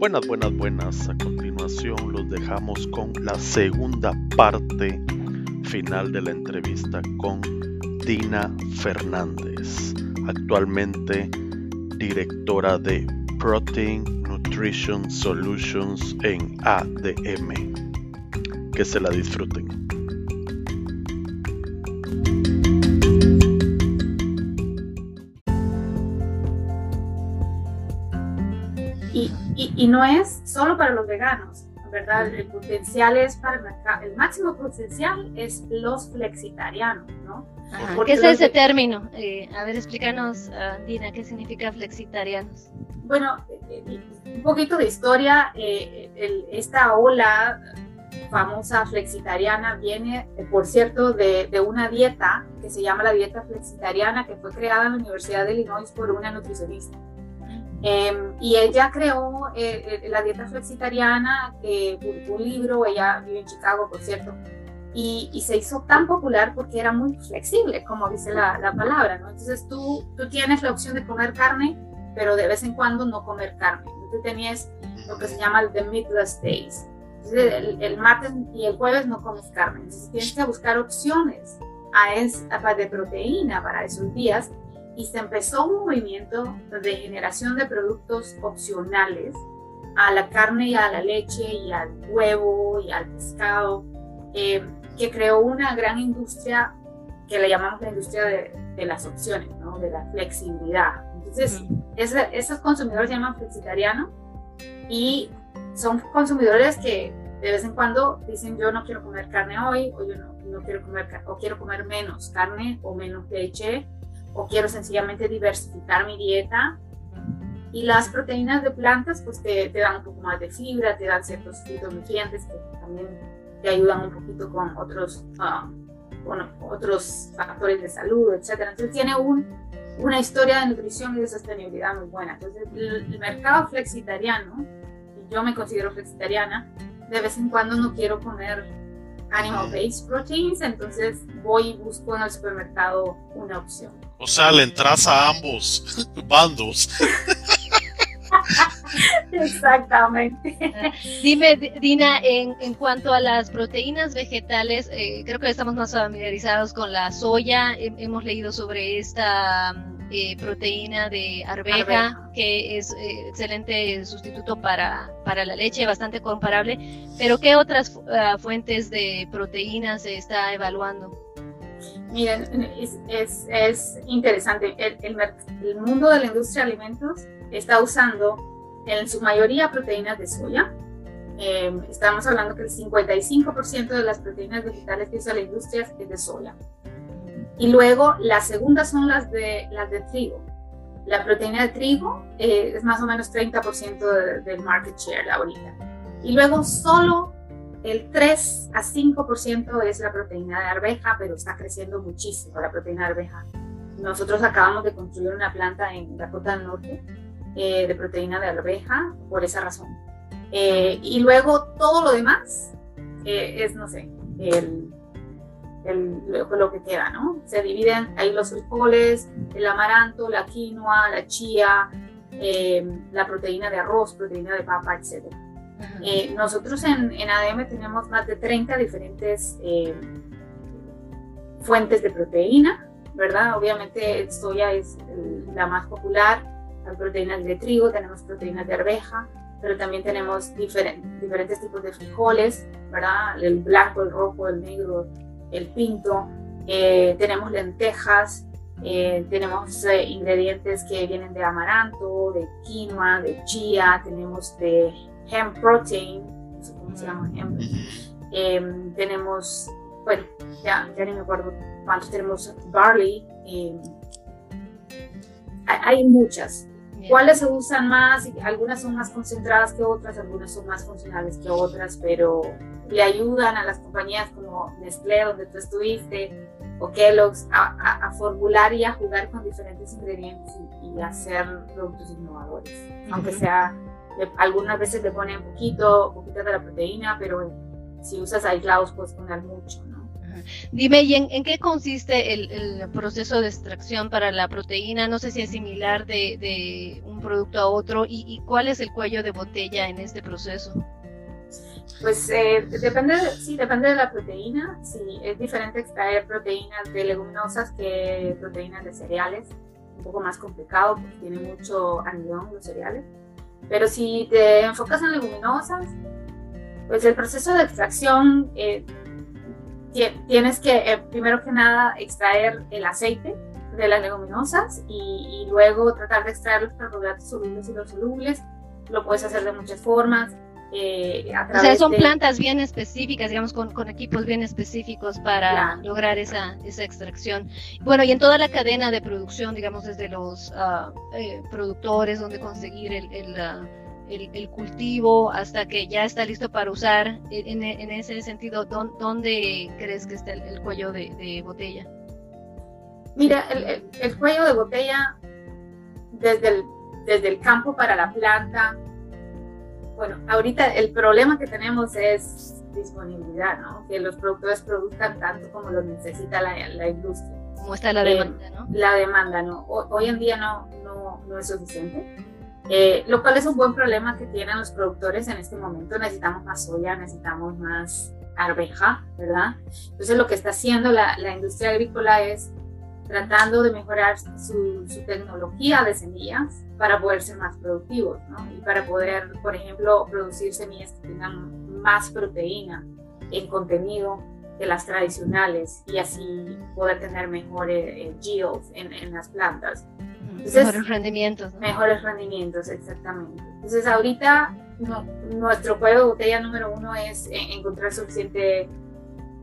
Buenas, buenas, buenas. A continuación los dejamos con la segunda parte final de la entrevista con Dina Fernández, actualmente directora de Protein Nutrition Solutions en ADM. Que se la disfruten. Y, no es solo para los veganos, ¿verdad? El potencial es para el mercado, el máximo potencial es los flexitarianos, ¿no? ¿Qué es ese término? Eh, a ver, explícanos, ah, Dina, ¿qué significa flexitarianos? Bueno, eh, eh, un poquito de historia, esta ola famosa flexitariana viene, por cierto, de, de, una dieta que se llama la dieta flexitariana, que fue creada en la Universidad de Illinois por una nutricionista. Em, y ella creó eh, eh, la dieta flexitariana, publicó un libro, ella vive en Chicago, por cierto, y, y, se hizo tan popular porque era muy flexible, como dice la, la, palabra, ¿no? Entonces tú, tú tienes la opción de comer carne, pero de vez en cuando no comer carne. Entonces tenías lo que se llama el The Meatless Days. Entonces el, el, martes y el jueves no comes carne. Entonces tienes que buscar opciones a es, de proteína para esos días y se empezó un movimiento de generación de productos opcionales a la carne y a la leche y al huevo y al pescado, eh, que creó una gran industria que le llamamos la industria de, de las opciones, ¿no? de la flexibilidad. Entonces, esos consumidores se llaman flexitarianos y son consumidores que de vez en cuando dicen yo no quiero comer carne hoy o yo no, no quiero comer o quiero comer menos carne o menos leche o quiero sencillamente diversificar mi dieta. Y las proteínas de plantas pues te, te dan un poco más de fibra, te dan ciertos fitonutrientes que también te ayudan un poquito con otros, um, otros factores de salud, etc. Entonces tiene un, una historia de nutrición y de sostenibilidad muy buena. Entonces el, mercado flexitariano, y yo me considero flexitariana, de vez en cuando no quiero comer animal-based proteins, entonces voy y busco en el supermercado una opción. O sea, le entras a ambos bandos. Exactamente. Dime, Dina, en, en, cuanto a las proteínas vegetales, eh, creo que estamos más familiarizados con la soya. hemos leído sobre esta eh, proteína de arveja, que es eh, excelente sustituto para, para la leche, bastante comparable. Pero, ¿qué otras uh, fuentes de proteínas se está evaluando? Miren, es, es, es interesante. El, el, mundo de la industria de alimentos está usando en su mayoría proteínas de soya. Eh, estamos hablando que el 55% de las proteínas vegetales que usa la industria es de soya. Y luego las segundas son las de, las de trigo. La proteína de trigo eh, es más o menos 30% del market share ahorita. Y luego solo el 3 a 5% es la proteína de arveja, pero está creciendo muchísimo la proteína de arveja. Nosotros acabamos de construir una planta en Dakota del Norte eh, de proteína de arveja por esa razón. Eh, y luego todo lo demás eh, es, no sé, el, el, lo, que queda, ¿no? Se dividen ahí los frijoles, el amaranto, la quinoa, la chía, la proteína de arroz, proteína de papa, etcétera. Eh, nosotros en, en, ADM tenemos más de 30 diferentes eh, fuentes de proteína, ¿verdad? Obviamente soya es la más popular, las proteínas de trigo, tenemos proteínas de arveja, pero también tenemos diferentes tipos de frijoles, ¿verdad? El blanco, el rojo, el negro, el pinto, eh, tenemos lentejas, tenemos ingredientes que vienen de amaranto, de quinoa, de chía, tenemos de hemp protein, no sé cómo se llama, hemp. Em, tenemos, bueno, ya, ya ni me acuerdo cuántos tenemos, barley. Eh, hay muchas. ¿Cuáles se usan más? Algunas son más concentradas que otras, algunas son más funcionales que otras, pero le ayudan a las compañías como Nestlé, donde tú estuviste, o Kellogg's, a, a, formular y a jugar con diferentes ingredientes y, y hacer productos innovadores, aunque sea algunas veces le ponen poquito, poquito de la proteína, pero si usas aislados puedes poner mucho, Dime, ¿y en, qué consiste el, proceso de extracción para la proteína? No sé si es similar de, un producto a otro y, cuál es el cuello de botella en este proceso. Pues eh, depende, sí, depende de la proteína. Sí, es diferente extraer proteínas de leguminosas que proteínas de cereales. Un poco más complicado porque tiene mucho almidón los cereales. Pero si te enfocas en leguminosas, pues el proceso de extracción eh, tienes que, eh, primero que nada, extraer el aceite de las leguminosas y, luego tratar de extraer los carbohidratos solubles y los solubles. Lo puedes hacer de muchas formas. Eh, o sea, son plantas bien específicas, digamos, con, con equipos bien específicos para lograr esa, esa extracción. Bueno, y en toda la cadena de producción, digamos, desde los uh, eh, productores, donde conseguir el, el, uh, el, cultivo hasta que ya está listo para usar. En, ese sentido, ¿dónde crees que está el, cuello de, botella? Mira, el, cuello de botella desde el, desde el campo para la planta. Bueno, ahorita el problema que tenemos es disponibilidad, ¿no? Que los productores produzcan tanto como lo necesita la, la industria. ¿Cómo está la demanda, no? La demanda, ¿no? hoy en día no, no, no es suficiente. Eh, lo cual es un buen problema que tienen los productores en este momento. Necesitamos más soya, necesitamos más arveja, ¿verdad? Entonces lo que está haciendo la, industria agrícola es tratando de mejorar su, tecnología de semillas para poder ser más productivos. Y para poder, por ejemplo, producir semillas que tengan más proteína en contenido que las tradicionales y así poder tener mejores eh, yields en las plantas mejores rendimientos. Mejores rendimientos, exactamente. Entonces ahorita nuestro cuello de botella número uno es encontrar suficiente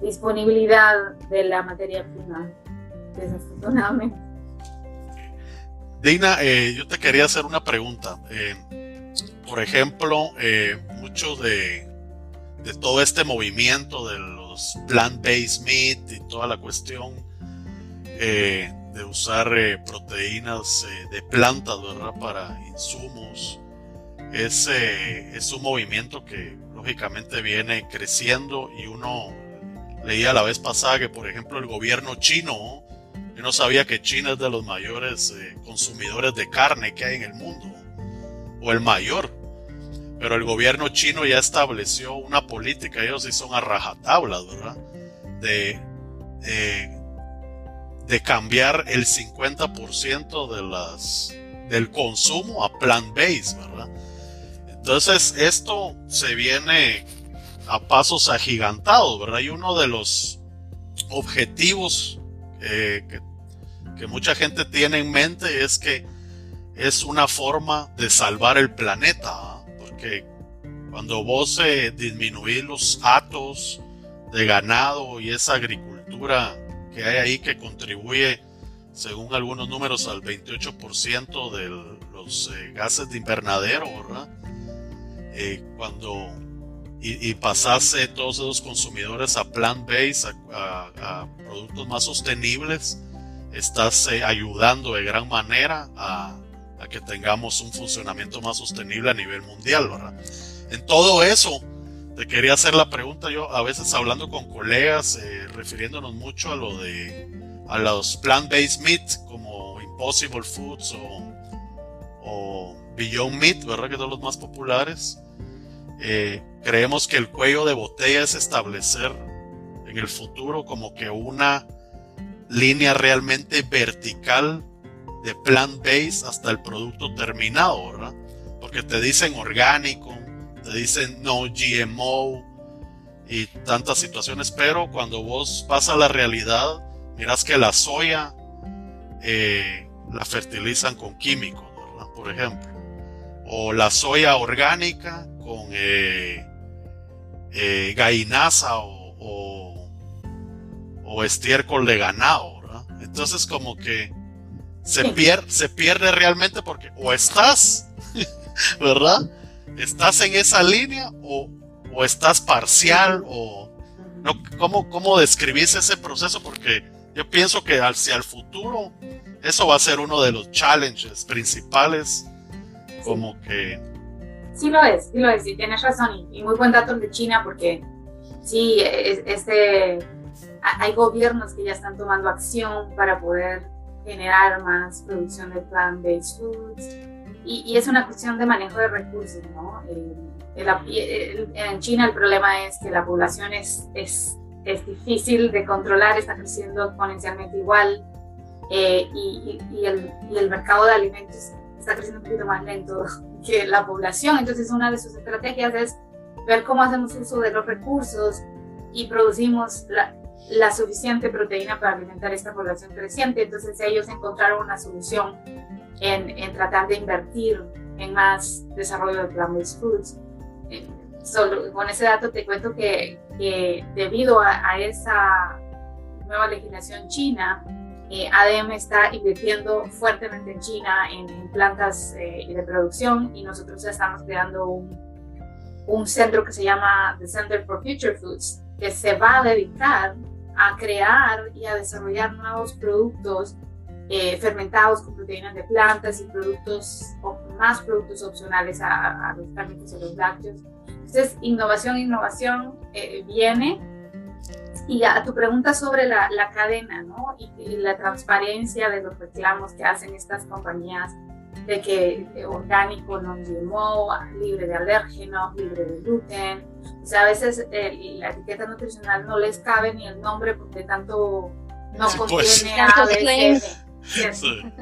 disponibilidad de la materia prima, desafortunadamente. Dina, eh, yo te quería hacer una pregunta. Eh, por ejemplo, eh, mucho de, de, todo este movimiento de los plant-based meat y toda la cuestión eh, de usar eh, proteínas eh, de plantas, ¿verdad? Para insumos. Es, es un movimiento que lógicamente viene creciendo y uno leía la vez pasada que, por ejemplo, el gobierno chino, yo no sabía que China es de los mayores eh, consumidores de carne que hay en el mundo, o el mayor. Pero el gobierno chino ya estableció una política, ellos sí son a rajatablas, ¿verdad? De de cambiar el 50% de las, del consumo a plant-based, ¿verdad? Entonces esto se viene a pasos agigantados, ¿verdad? Y uno de los objetivos eh, que, mucha gente tiene en mente es que es una forma de salvar el planeta, ¿ah? porque cuando vos eh, disminuís los atos de ganado y esa agricultura que hay ahí que contribuye, según algunos números, al 28% de los eh, gases de invernadero, ¿verdad? Eh, cuando y, y, pasase todos esos consumidores a plant-based, a, productos más sostenibles, estás eh, ayudando de gran manera a, a, que tengamos un funcionamiento más sostenible a nivel mundial, ¿verdad? En todo eso, te quería hacer la pregunta yo, a veces hablando con colegas, eh, refiriéndonos mucho a lo de a los plant-based meat como Impossible Foods o, Beyond Meat, ¿verdad? Que son los más populares. Eh, creemos que el cuello de botella es establecer en el futuro como que una línea realmente vertical de plant-based hasta el producto terminado, ¿verdad? Porque te dicen orgánico, te dicen no GMO y tantas situaciones, pero cuando vos vas a la realidad, miras que la soya eh, la fertilizan con químicos, Por ejemplo. O la soya orgánica con eh, eh o, o, estiércol de ganado, Entonces como que se, pierde, se pierde realmente porque o estás, ¿verdad? ¿Estás en esa línea o, o estás parcial? o no, ¿cómo, ¿Cómo describís ese proceso? Porque yo pienso que hacia el futuro eso va a ser uno de los challenges principales, como que... Sí lo es, sí lo es, y tienes razón, y, muy buen dato de China porque sí, este, hay gobiernos que ya están tomando acción para poder generar más producción de plant-based foods. Y, es una cuestión de manejo de recursos, ¿no? en China el problema es que la población es, es, es difícil de controlar, está creciendo exponencialmente igual eh, y, y, el, y, el, mercado de alimentos está creciendo un poquito más lento que la población. Entonces una de sus estrategias es ver cómo hacemos uso de los recursos y producimos la, la suficiente proteína para alimentar esta población creciente. Entonces ellos encontraron una solución en, en tratar de invertir en más desarrollo de plant-based foods. Eh, solo, con ese dato te cuento que, que debido a, a, esa nueva legislación china, eh, ADM está invirtiendo fuertemente en China en, plantas eh, de producción y nosotros estamos creando un, un centro que se llama The Center for Future Foods, que se va a dedicar a crear y a desarrollar nuevos productos eh, fermentados con proteínas de plantas y productos o más productos opcionales a, los cárnicos y los lácteos. Entonces, innovación, innovación eh, viene. Y a tu pregunta sobre la, la cadena ¿no? y, y, la transparencia de los reclamos que hacen estas compañías de que orgánico, no GMO, libre de alérgenos, libre de gluten. O sea, a veces eh, la etiqueta nutricional no les cabe ni el nombre porque tanto no pues. Contiene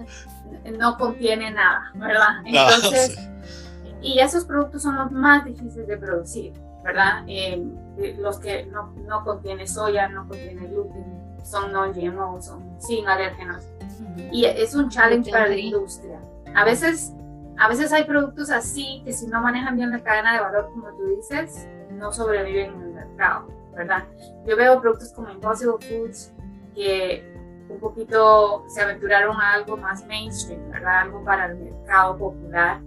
no contiene nada, ¿verdad? Entonces, y esos productos son los más difíciles de producir, ¿verdad? Eh, los que no, no contienen soya, no contienen gluten, son no GMO, son sin alérgenos. Y es un challenge para la industria. A veces, a veces hay productos así que si no manejan bien la cadena de valor, como tú dices, no sobreviven en el mercado, ¿verdad? Yo veo productos como Impossible Foods que un poquito se aventuraron a algo más mainstream, ¿verdad? Algo para el mercado popular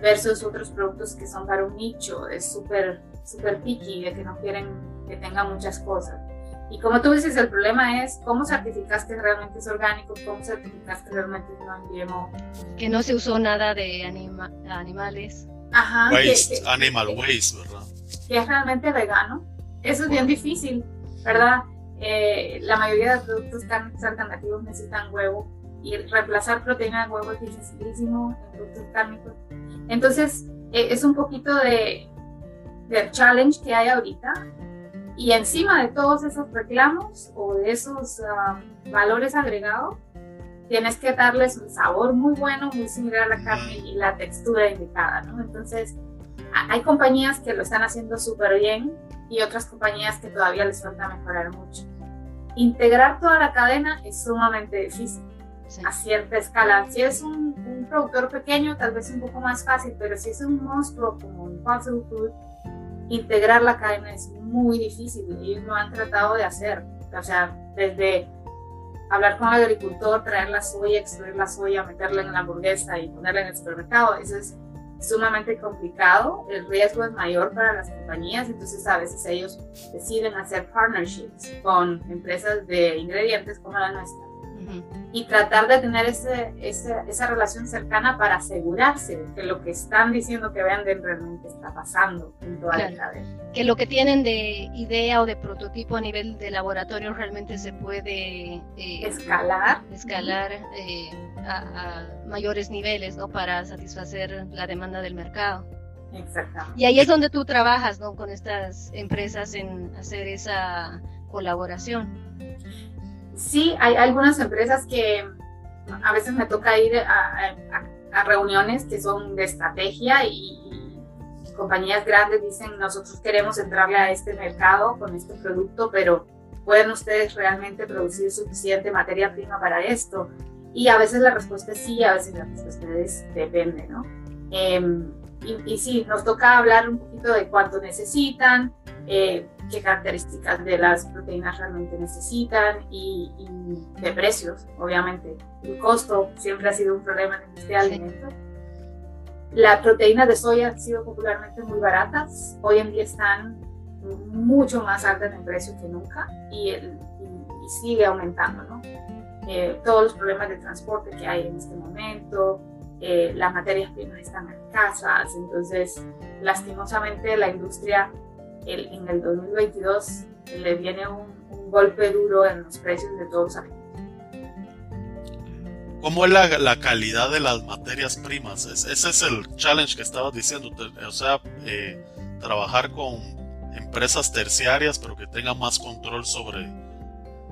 versus otros productos que son para un nicho, es súper, súper picky, de que no quieren que tenga muchas cosas. Y como tú dices, el problema es cómo certificas que realmente es orgánico, cómo certificas que realmente no GMO. Que no se usó nada de anima animales. Ajá. Waste, animal waste, ¿verdad? Que es realmente vegano. Eso es bien difícil, ¿verdad? Eh, la mayoría de productos cárnicos alternativos necesitan huevo y reemplazar proteína de huevo es dificilísimo en productos cárnicos. Entonces, eh, es un poquito de, de challenge que hay ahorita y encima de todos esos reclamos o de esos um, valores agregados, tienes que darles un sabor muy bueno, muy similar a la carne y la textura indicada, ¿no? Entonces, hay compañías que lo están haciendo súper bien y otras compañías que todavía les falta mejorar mucho. Integrar toda la cadena es sumamente difícil a cierta escala. Si es un, un, productor pequeño, tal vez un poco más fácil, pero si es un monstruo como un Impossible Food, integrar la cadena es muy difícil ellos lo han tratado de hacer. O sea, desde hablar con el agricultor, traer la soya, extraer la soya, meterla en la hamburguesa y ponerla en el supermercado, eso es sumamente complicado, el riesgo es mayor para las compañías, entonces a veces ellos deciden hacer partnerships con empresas de ingredientes como la nuestra y tratar de tener ese, esa relación cercana para asegurarse que lo que están diciendo que venden realmente está pasando en toda la cadena. Que lo que tienen de idea o de prototipo a nivel de laboratorio realmente se puede eh, escalar, escalar eh, a, mayores niveles ¿no? para satisfacer la demanda del mercado. Exactamente. Y ahí es donde tú trabajas ¿no? con estas empresas en hacer esa colaboración sí, hay algunas empresas que a veces me toca ir a, reuniones que son de estrategia y, compañías grandes dicen nosotros queremos entrarle a este mercado con este producto, pero ¿pueden ustedes realmente producir suficiente materia prima para esto? Y a veces la respuesta es sí, a veces la respuesta es depende, ¿no? Em, y, y, sí, nos toca hablar un poquito de cuánto necesitan, eh, qué características de las proteínas realmente necesitan y, de precios, obviamente. El costo siempre ha sido un problema en la industria de alimentos. Las proteínas de soya han sido popularmente muy baratas, hoy en día están mucho más altas en precio que nunca y, el, y sigue aumentando, ¿no? Eh, todos los problemas de transporte que hay en este momento, eh, las materias primas están escasas, entonces lastimosamente la industria el, en el 2022 le viene un, golpe duro en los precios de todos los. ¿Cómo es la, la, calidad de las materias primas? ese es el challenge que estabas diciendo. O sea, eh, trabajar con empresas terciarias, pero que tengan más control sobre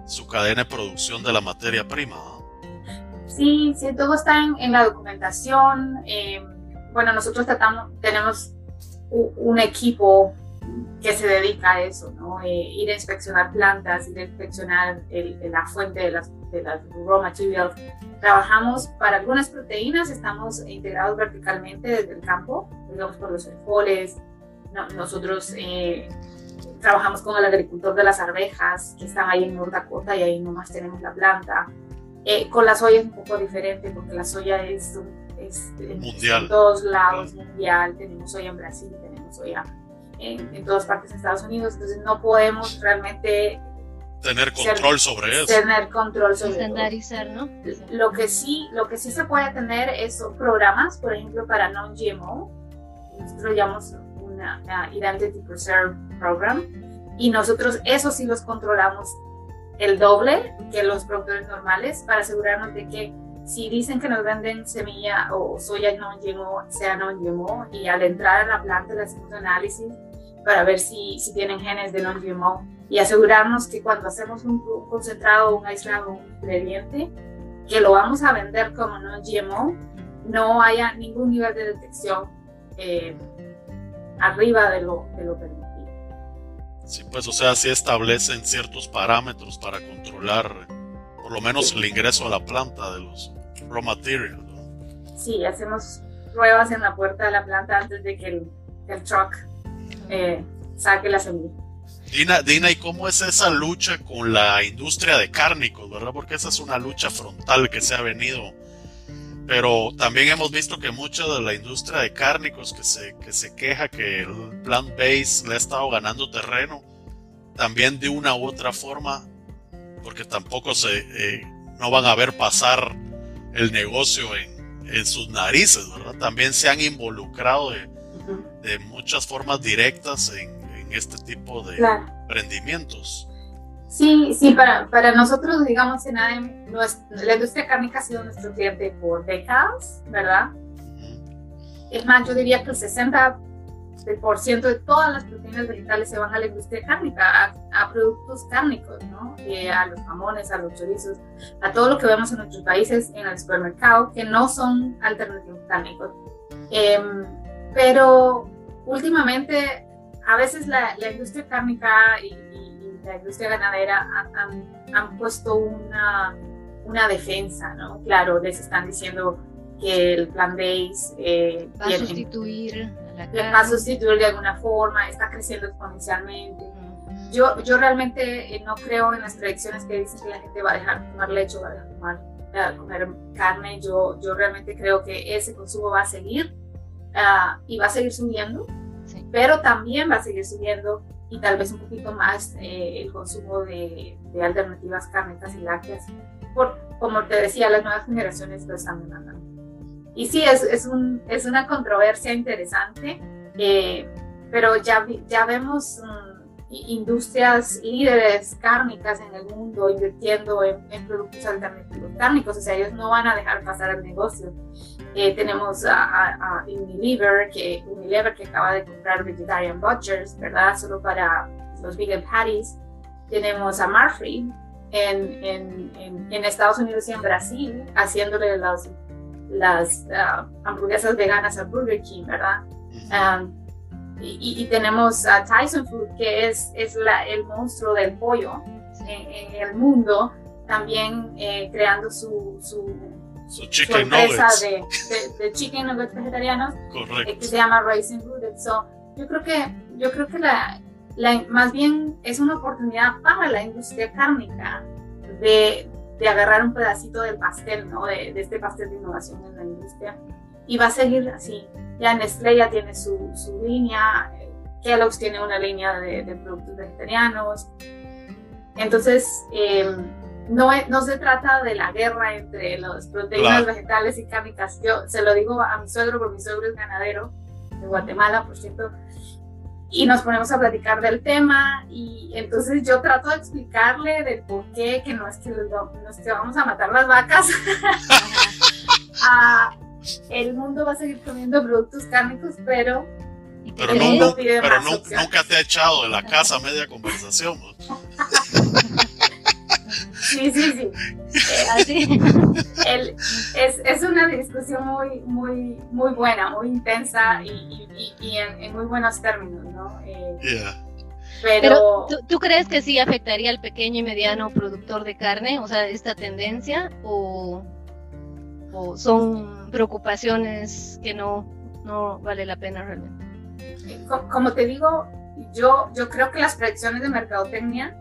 su cadena de producción de la materia prima. Sí, sí, todo está en, la documentación. Eh, bueno, nosotros tratamos, tenemos un, equipo que se dedica a eso, ¿no? Eh, ir a inspeccionar plantas, ir a inspeccionar la fuente de las, de las raw materials. Trabajamos para algunas proteínas, estamos integrados verticalmente desde el campo, digamos por los frijoles. nosotros eh, trabajamos con el agricultor de las arvejas, que están ahí en North Dakota y ahí nomás tenemos la planta. Eh, con la soya es un poco diferente porque la soya es, es, mundial. en todos lados, mundial. Tenemos soya en Brasil, tenemos soya en, en, todas partes de Estados Unidos, entonces no podemos realmente tener control sobre eso. Tener control sobre Estandarizar, ¿no? Lo que sí, lo que sí se puede tener es programas, por ejemplo, para non-GMO. Nosotros llamamos una, una Identity Preserve Program y nosotros eso sí los controlamos el doble que los productores normales para asegurarnos de que si dicen que nos venden semilla o soya no GMO, sea no GMO, y al entrar a la planta le hacemos análisis para ver si, si tienen genes de no GMO y asegurarnos que cuando hacemos un concentrado, un aislado, un ingrediente, que lo vamos a vender como no GMO, no haya ningún nivel de detección eh, arriba de lo, de lo permitido. Sí, pues o sea, sí establecen ciertos parámetros para controlar por lo menos el ingreso a la planta de los raw materials. Sí, hacemos pruebas en la puerta de la planta antes de que el, el truck eh, saque la semilla. Dina, Dina, ¿y cómo es esa lucha con la industria de cárnicos, verdad? Porque esa es una lucha frontal que se ha venido. Pero también hemos visto que mucha de la industria de cárnicos que se, que se queja que el plant base le ha estado ganando terreno, también de una u otra forma, porque tampoco se, eh, no van a ver pasar el negocio en, en sus narices, ¿verdad? También se han involucrado de, de muchas formas directas en, en este tipo de emprendimientos. Sí, sí, para, para nosotros, digamos, en ADEM, la industria cárnica ha sido nuestro cliente por décadas, ¿verdad? Es más, yo diría que el 60% de todas las proteínas vegetales se van a la industria cárnica, a, productos cárnicos, ¿no? Eh, a los jamones, a los chorizos, a todo lo que vemos en nuestros países en el supermercado, que no son alternativos cárnicos. Em, pero últimamente, a veces la, la industria cárnica y, la industria ganadera han, puesto una, una, defensa, ¿no? Claro, les están diciendo que el plan base eh, va a sustituir va a sustituir de alguna forma, está creciendo exponencialmente. Yo, yo realmente eh, no creo en las predicciones que dicen que la gente va a dejar de tomar leche, va a dejar de tomar, comer carne. Yo, yo realmente creo que ese consumo va a seguir uh, y va a seguir subiendo, pero también va a seguir subiendo y tal vez un poquito más eh, el consumo de, de, alternativas cárnicas y lácteas, por, como te decía, las nuevas generaciones lo están demandando. Y sí, es, es, un, es una controversia interesante, eh, pero ya, ya vemos um, industrias líderes cárnicas en el mundo invirtiendo en, en, productos alternativos cárnicos, o sea, ellos no van a dejar pasar el negocio. Eh, tenemos a, a, Unilever, que, Unilever que acaba de comprar Vegetarian Butchers, ¿verdad? Solo para los vegan patties. Tenemos a Marfrig en, en, en, Estados Unidos y en Brasil, haciéndole las, las ah, hamburguesas veganas a Burger King, ¿verdad? Um, y, y, tenemos a Tyson Food, que es, es la, el monstruo del pollo en, el mundo, también eh, creando su, su su chicken nuggets. De, de, de, chicken nuggets vegetarianos eh, que se llama Racing Rooted. So, yo creo que, yo creo que la, la, más bien es una oportunidad para la industria cárnica de, de agarrar un pedacito del pastel, ¿no? De, de, este pastel de innovación en la industria. Y va a seguir así. Ya Nestlé ya tiene su, su línea, Kellogg's tiene una línea de, de productos vegetarianos. Entonces, eh, no, no se trata de la guerra entre las proteínas vegetales y cárnicas. Yo se lo digo a mi suegro, porque mi suegro es ganadero de Guatemala, por cierto. y nos ponemos a platicar del tema y entonces yo trato de explicarle del por qué, que no es que, no es que vamos a matar las vacas, ah, el mundo va a seguir comiendo productos cárnicos, pero... Pero, no, pero nunca te ha echado de la casa media conversación. Sí, sí, sí. Así. es, es, una discusión muy, muy, muy buena, muy intensa y, y, en, muy buenos términos, ¿no? Eh, pero, ¿tú, crees que sí afectaría al pequeño y mediano productor de carne, o sea, esta tendencia, o, o son preocupaciones que no, no vale la pena realmente? Eh, como te digo, yo, yo creo que las predicciones de mercadotecnia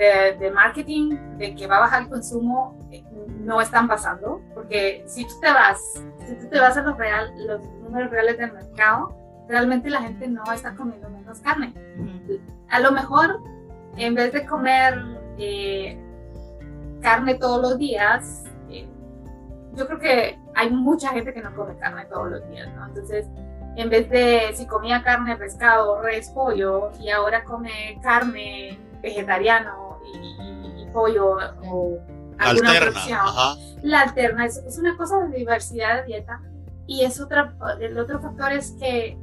de, marketing, de que va a bajar el consumo, eh, no están pasando, porque si tú te vas, si tú te vas a los, real, los números reales del mercado, realmente la gente no está comiendo menos carne. A lo mejor, en vez de comer eh, carne todos los días, eh, yo creo que hay mucha gente que no come carne todos los días, ¿no? Entonces, en vez de si comía carne, pescado, res, pollo, y ahora come carne vegetariano y, pollo o alguna alterna, opción. La alterna es, es, una cosa de diversidad de dieta y es otra, el otro factor es que,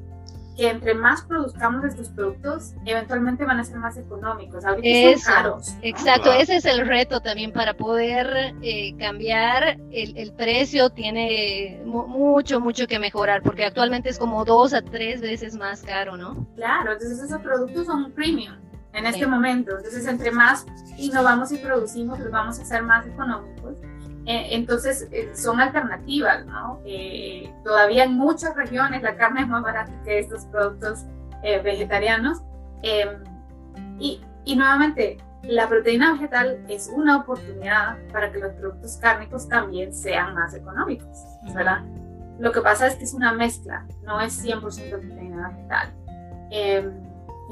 que entre más produzcamos estos productos, eventualmente van a ser más económicos. Ahorita son caros. Exacto, ese es el reto también para poder eh, cambiar el, el, precio. Tiene mucho, mucho que mejorar porque actualmente es como dos a tres veces más caro, ¿no? Claro, entonces esos productos son premium en este momento. Entonces, entre más innovamos y producimos, los vamos a hacer más económicos. Eh, entonces, eh, son alternativas, ¿no? Eh, todavía en muchas regiones la carne es más barata que estos productos vegetarianos. Em, y, y nuevamente, la proteína vegetal es una oportunidad para que los productos cárnicos también sean más económicos, ¿verdad? Lo que pasa es que es una mezcla, no es 100% proteína vegetal. Eh,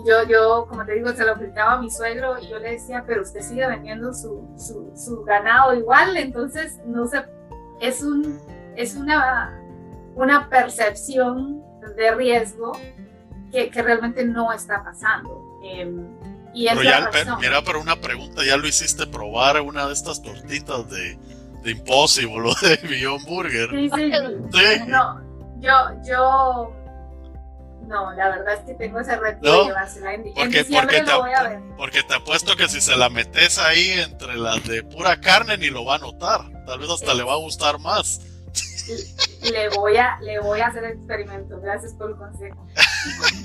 yo, yo, como te digo, se lo aplicaba a mi suegro y yo le decía, pero usted sigue vendiendo su, su, su ganado igual, entonces no sé, es, un, es una, una percepción de riesgo que, que realmente no está pasando. Em, y pero ya, mira, pero una pregunta, ¿ya lo hiciste probar una de estas tortitas de, de Impossible o de Beyond Burger? Sí, sí, sí. No, yo, yo no, la verdad es que tengo ese reto de llevársela en, porque, porque te, voy a ver. Porque te apuesto que si se la metes ahí entre las de pura carne ni lo va a notar. Tal vez hasta le va a gustar más. Le voy a, le voy a hacer el experimento. Gracias por el consejo.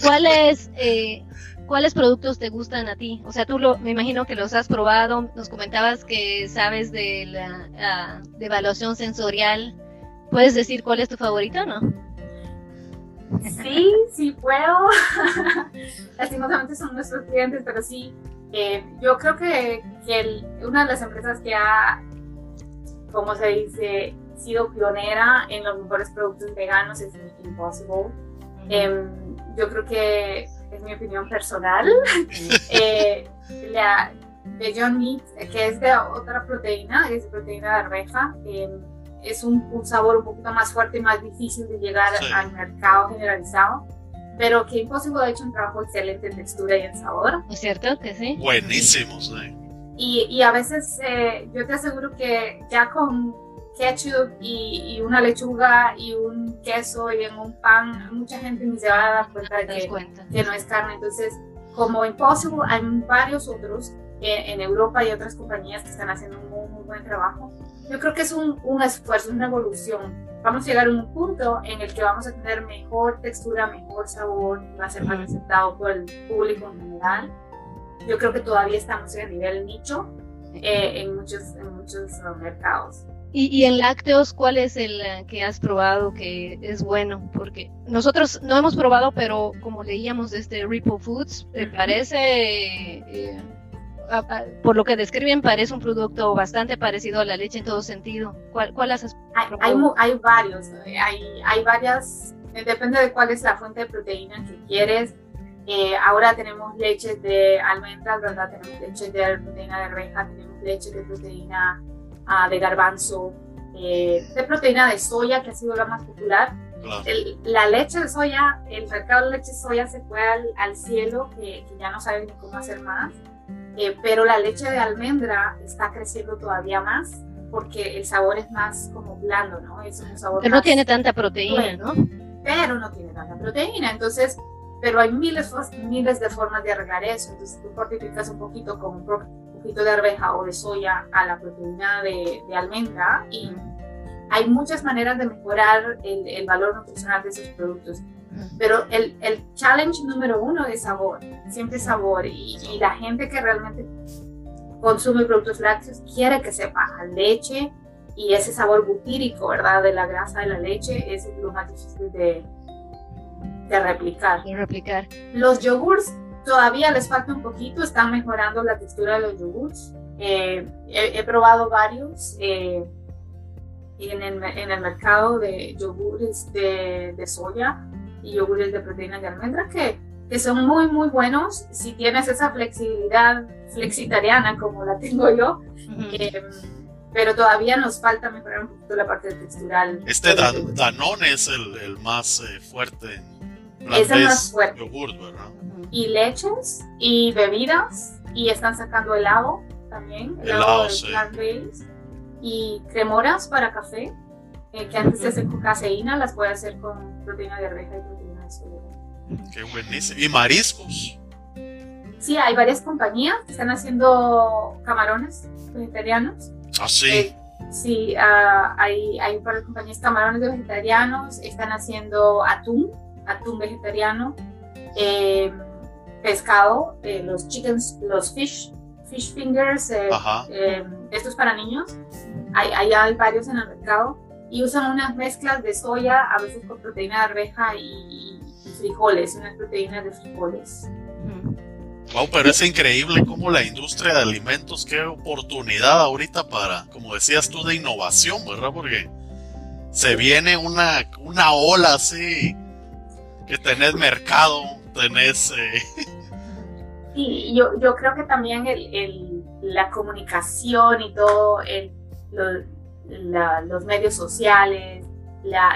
¿Cuáles, eh, ¿Cuáles productos te gustan a ti? O sea, tú lo, me imagino que los has probado. Nos comentabas que sabes de la ah, de evaluación sensorial. ¿Puedes decir cuál es tu favorito o no? Sí, sí puedo. Lastimosamente son nuestros clientes, pero sí, eh, yo creo que, que una de las empresas que ha, como se dice, sido pionera en los mejores productos veganos es Impossible. Em, yo creo que es mi opinión personal. eh, la, de John Meat, que es de otra proteína, es proteína de reja. Es un, sabor un poquito más fuerte y más difícil de llegar al mercado generalizado. Pero que Impossible ha hecho un trabajo excelente en textura y en sabor. ¿Es cierto que sí? Buenísimo, sí. Y, y a veces eh, yo te aseguro que ya con ketchup y, y, una lechuga y un queso y en un pan, mucha gente ni se va a dar cuenta de que, que no es carne. Entonces, como Impossible, hay varios otros eh, en Europa y otras compañías que están haciendo un muy, muy buen trabajo yo creo que es un, un, esfuerzo, una evolución. Vamos a llegar a un punto en el que vamos a tener mejor textura, mejor sabor, va a ser más aceptado por el público en general. Yo creo que todavía estamos en el nivel nicho eh, en muchos, en muchos uh, mercados. ¿Y, ¿Y, en lácteos cuál es el uh, que has probado que es bueno? Porque nosotros no hemos probado, pero como leíamos de este Ripple Foods, ¿te parece eh, por lo que describen, parece un producto bastante parecido a la leche en todo sentido. ¿Cuál, cuál has hay, hay, hay, varios, hay, hay varias, eh, depende de cuál es la fuente de proteína que quieres. Eh, ahora tenemos leches de almendras, ¿verdad? Tenemos leche de proteína de reja, tenemos leche de proteína uh, de garbanzo, eh, de proteína de soya, que ha sido la más popular. la leche de soya, el mercado de leche de soya se fue al, cielo, que, ya no saben ni cómo hacer más, eh, pero la leche de almendra está creciendo todavía más porque el sabor es más como blando, ¿no? Es un sabor pero no tiene tanta proteína, ¿no? Pero no tiene tanta proteína, entonces, pero hay miles, miles de formas de arreglar eso, entonces tú fortificas un poquito con un poquito de arveja o de soya a la proteína de, de almendra y hay muchas maneras de mejorar el, el valor nutricional de esos productos. Pero el, el, challenge número uno es sabor, siempre sabor. Y, y, la gente que realmente consume productos lácteos quiere que sepa a leche y ese sabor butírico, ¿verdad? De la grasa de la leche es lo más difícil de, de replicar. De replicar. Los yogurts todavía les falta un poquito, están mejorando la textura de los yogurts. Eh, he, probado varios. Eh, en el, en el mercado de yogures de, de, soya y yogures de proteína de almendra que, que son muy, muy buenos si tienes esa flexibilidad flexitariana como la tengo yo. Em, pero todavía nos falta mejorar un poquito la parte textural. Este Danone es el, el más eh, fuerte. Es el más fuerte. Y leches y bebidas y están sacando helado también. Helado, de y cremoras para café, eh, que antes se hacen con caseína, las puede hacer con proteína de arveja y proteína de soya. Qué buenísimo. ¿Y mariscos? Sí, hay varias compañías que están haciendo camarones vegetarianos. Ah, sí. Eh, sí, uh, hay, hay varias compañías camarones vegetarianos, están haciendo atún, atún vegetariano, eh, pescado, los chickens, los fish, fish fingers, estos para niños hay, hay, varios en el mercado y usan unas mezclas de soya, a veces con proteína de arveja y, frijoles, unas proteínas de frijoles. Wow, pero es increíble cómo la industria de alimentos, qué oportunidad ahorita para, como decías tú, de innovación, ¿verdad? Porque se viene una, una ola así, que tenés mercado, tenés... Eh... Sí, yo, yo creo que también el, el, la comunicación y todo, el los medios sociales,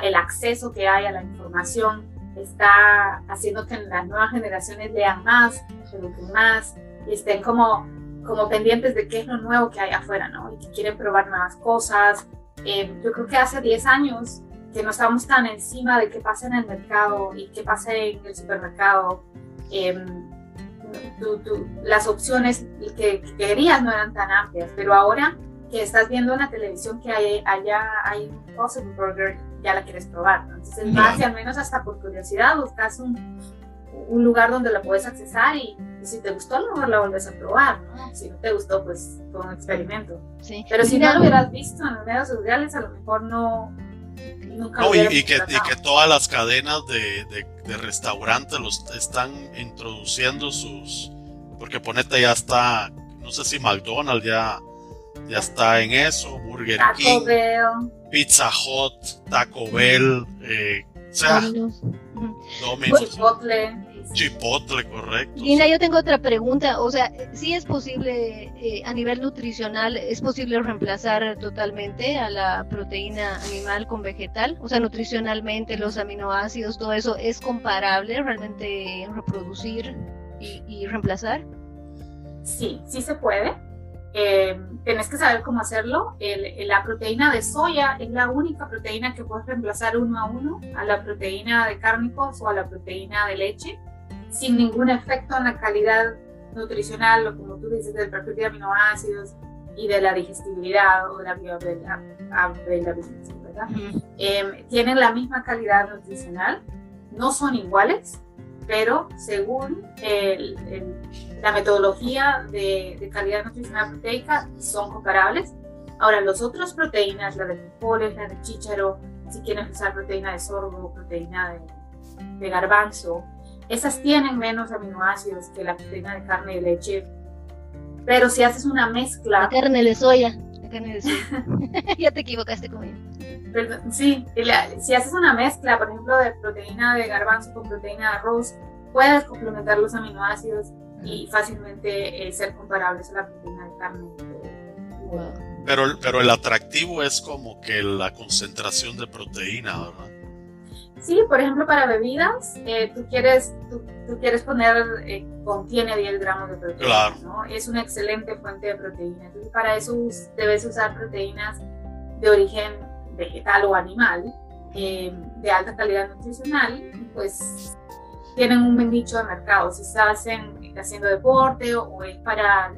el acceso que hay a la información está haciendo que las nuevas generaciones lean más, eduquen más y estén como, como pendientes de qué es lo nuevo que hay afuera, ¿no? Y que quieren probar nuevas cosas. Eh, yo creo que hace 10 años que no estábamos tan encima de qué pasa en el mercado y qué pasa en el supermercado. Em, las opciones que, que querías no eran tan amplias, pero ahora que estás viendo en la televisión que hay, allá hay un Possible Burger, ya la quieres probar. Entonces, más y al menos hasta por curiosidad buscas un, un lugar donde la puedes accesar y, si te gustó, a lo mejor la vuelves a probar. ¿no? Si no te gustó, pues con un experimento. Sí. Pero si no lo hubieras visto en los medios sociales, a lo mejor no. Nunca no, y, que, y, que, todas las cadenas de, de, de restaurantes los están introduciendo sus. Porque ponete ya está, no sé si McDonald's ya ya está en eso, Burger Taco King, Bell. Pizza Hut, Taco Bell, eh, o sea, Domino's, Chipotle. Chipotle, correcto. Dina, yo tengo otra pregunta, o sea, si es posible eh, a nivel nutricional, es posible reemplazar totalmente a la proteína animal con vegetal, o sea, nutricionalmente los aminoácidos, todo eso es comparable realmente reproducir y, y reemplazar. Sí, sí se puede eh, tenés que saber cómo hacerlo. la proteína de soya es la única proteína que puedes reemplazar uno a uno a la proteína de cárnicos o a la proteína de leche sin ningún efecto en la calidad nutricional o como tú dices del perfil de aminoácidos y de la digestibilidad o de la bioavailabilidad, ¿verdad? Em, tienen la misma calidad nutricional, no son iguales, pero según la metodología de, calidad nutricional proteica son comparables. Ahora, las otras proteínas, la de frijoles, la de chícharo, si quieren usar proteína de sorgo, proteína de, garbanzo, esas tienen menos aminoácidos que la proteína de carne y leche. Pero si haces una mezcla... La carne de soya. La carne de soya. ya te equivocaste con ella sí, si haces una mezcla, por ejemplo, de proteína de garbanzo con proteína de arroz, puedes complementar los aminoácidos y fácilmente eh, ser comparables a la proteína de carne. Pero, pero el atractivo es como que la concentración de proteína, ¿verdad? Sí, por ejemplo, para bebidas, eh, tú, quieres, tú, quieres poner, eh, contiene 10 gramos de proteína, claro. ¿no? Es una excelente fuente de proteína. Entonces, para eso debes usar proteínas de origen vegetal o animal, eh, de alta calidad nutricional, pues tienen un buen nicho de mercado. Si estás haciendo deporte o, es para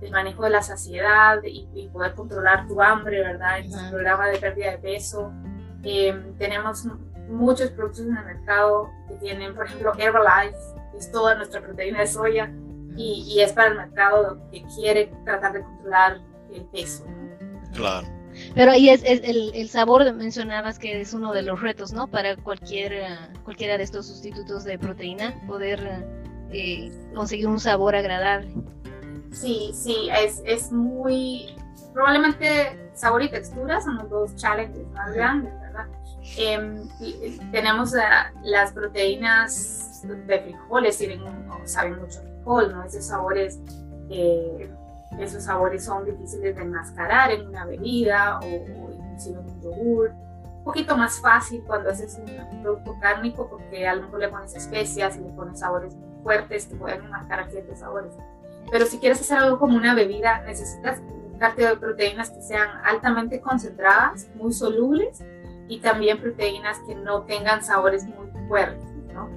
el manejo de la saciedad y, poder controlar tu hambre, ¿verdad? En tu programa de pérdida de peso. tenemos muchos productos en el mercado que tienen, por ejemplo, Herbalife, que es toda nuestra proteína de soya, y, y es para el mercado que quiere tratar de controlar el peso. Claro. Pero ahí es, el, el, sabor, mencionabas que es uno de los retos, ¿no? Para cualquier, cualquiera de estos sustitutos de proteína, poder eh, conseguir un sabor agradable. Sí, sí, es, es muy... Probablemente sabor y textura son los dos challenges más grandes, ¿verdad? Em, tenemos las proteínas de frijoles, tienen, saben mucho frijol, ¿no? Esos sabores, eh, esos sabores son difíciles de enmascarar en una bebida o, inclusive en un yogur. Un poquito más fácil cuando haces un, producto cárnico porque a lo mejor le pones especias y le pones sabores muy fuertes que pueden enmascarar ciertos sabores. Pero si quieres hacer algo como una bebida, necesitas de proteínas que sean altamente concentradas, muy solubles y también proteínas que no tengan sabores muy fuertes. ¿no?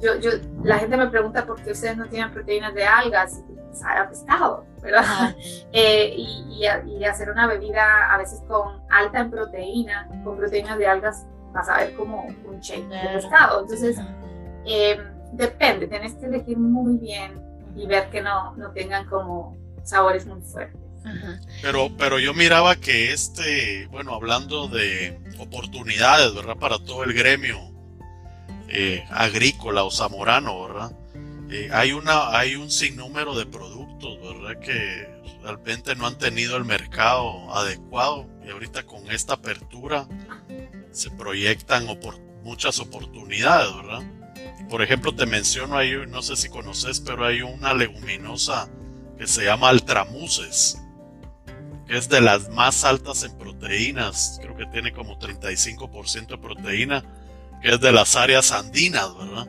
yo, yo, la gente me pregunta por qué ustedes no tienen proteínas de algas a pescado, ¿verdad? eh, y, y, hacer una bebida a veces con alta en proteína, con proteínas de algas, vas a ver como un shake de pescado. Entonces, eh, depende, tienes que elegir muy bien y ver que no, no tengan como sabores muy fuertes. Pero, pero yo miraba que este, bueno, hablando de oportunidades, ¿verdad? Para todo el gremio eh, agrícola o zamorano, ¿verdad? Eh, hay, una, hay un sinnúmero de productos, ¿verdad? Que realmente no han tenido el mercado adecuado y ahorita con esta apertura se proyectan muchas oportunidades, ¿verdad? Por ejemplo, te menciono ahí, no sé si conoces, pero hay una leguminosa que se llama altramuses que es de las más altas en proteínas, creo que tiene como 35% de proteína, que es de las áreas andinas, ¿verdad?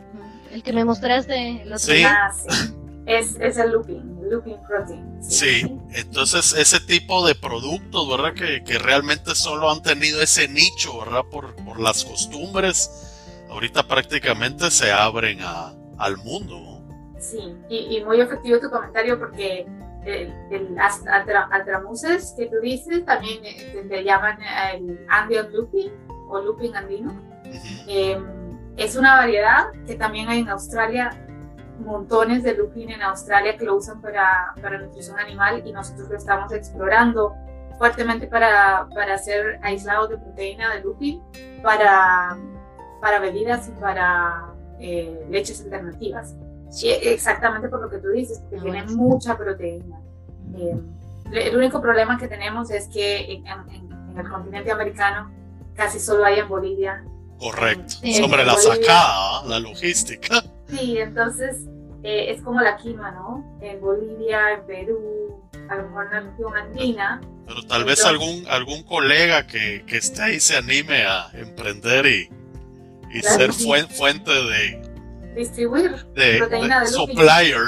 El que me mostraste el otro sí. Ah, sí. Es, es, el looping, looping protein. Sí. entonces ese tipo de productos, ¿verdad? Que, que, realmente solo han tenido ese nicho, ¿verdad? Por, por las costumbres, ahorita prácticamente se abren a, al mundo. Sí, y, y muy efectivo tu comentario porque el, el altramuses que tú dices, también eh, se llaman el Andean Looping o Looping andino. Em, es una variedad que también hay en Australia, montones de looping en Australia que lo usan para, para nutrición animal y nosotros lo estamos explorando fuertemente para, para hacer aislados de proteína de looping para, para bebidas y para eh, leches alternativas. Sí, exactamente por lo que tú dices, que tiene mucha proteína. Eh, el único problema que tenemos es que en, el continente americano casi solo hay en Bolivia. Correcto, sobre la sacada, la logística. Sí, entonces eh, es como la quima, ¿no? En Bolivia, en Perú, a lo mejor en la región andina. Pero tal vez algún, algún colega que, que esté ahí se anime a emprender y, y ser fuente de, distribuir de, proteína de, supplier.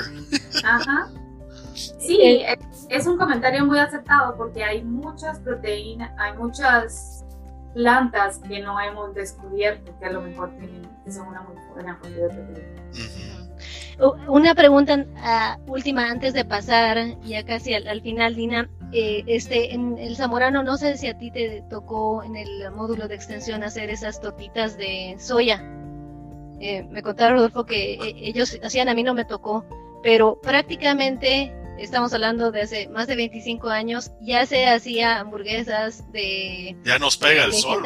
Ajá. Sí, es un comentario muy aceptado porque hay muchas proteínas, hay muchas plantas que no hemos descubierto que a lo mejor tienen, que son una muy buena fuente de proteína. Una pregunta ah, última antes de pasar ya casi al, final, Dina. Eh, este, en el Zamorano, no sé si a ti te tocó en el módulo de extensión hacer esas tortitas de soya. Eh, me contaron, Rodolfo, que eh, ellos hacían, a mí no me tocó, pero prácticamente estamos hablando de hace más de 25 años, ya se hacía hamburguesas de ya nos pega el sol.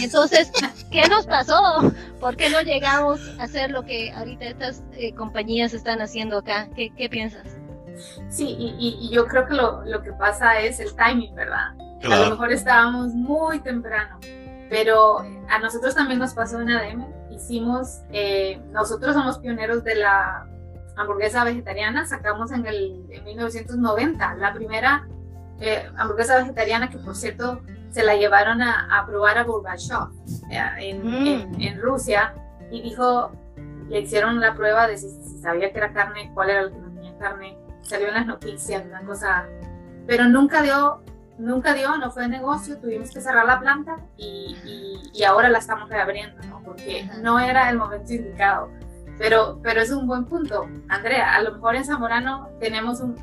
Y entonces, ¿qué nos pasó? ¿Por qué no llegamos a hacer lo que ahorita estas eh, compañías están haciendo acá? ¿Qué, qué piensas? Sí, y, y, yo creo que lo, lo, que pasa es el timing, ¿verdad? A lo mejor estábamos muy temprano, pero a nosotros también nos pasó en ADM hicimos, eh, nosotros somos pioneros de la hamburguesa vegetariana, sacamos en el en 1990 la primera eh, hamburguesa vegetariana que por cierto se la llevaron a, probar a Gorbachev eh, mm. en, Rusia y dijo, le hicieron la prueba de si, sabía que era carne, cuál era el que no tenía carne, salió en las noticias, una cosa, pero nunca dio, nunca dio, no fue negocio, tuvimos que cerrar la planta y, y, ahora la estamos reabriendo, ¿no? porque no era el momento indicado. Pero, pero es un buen punto, Andrea, a lo mejor en Zamorano tenemos un,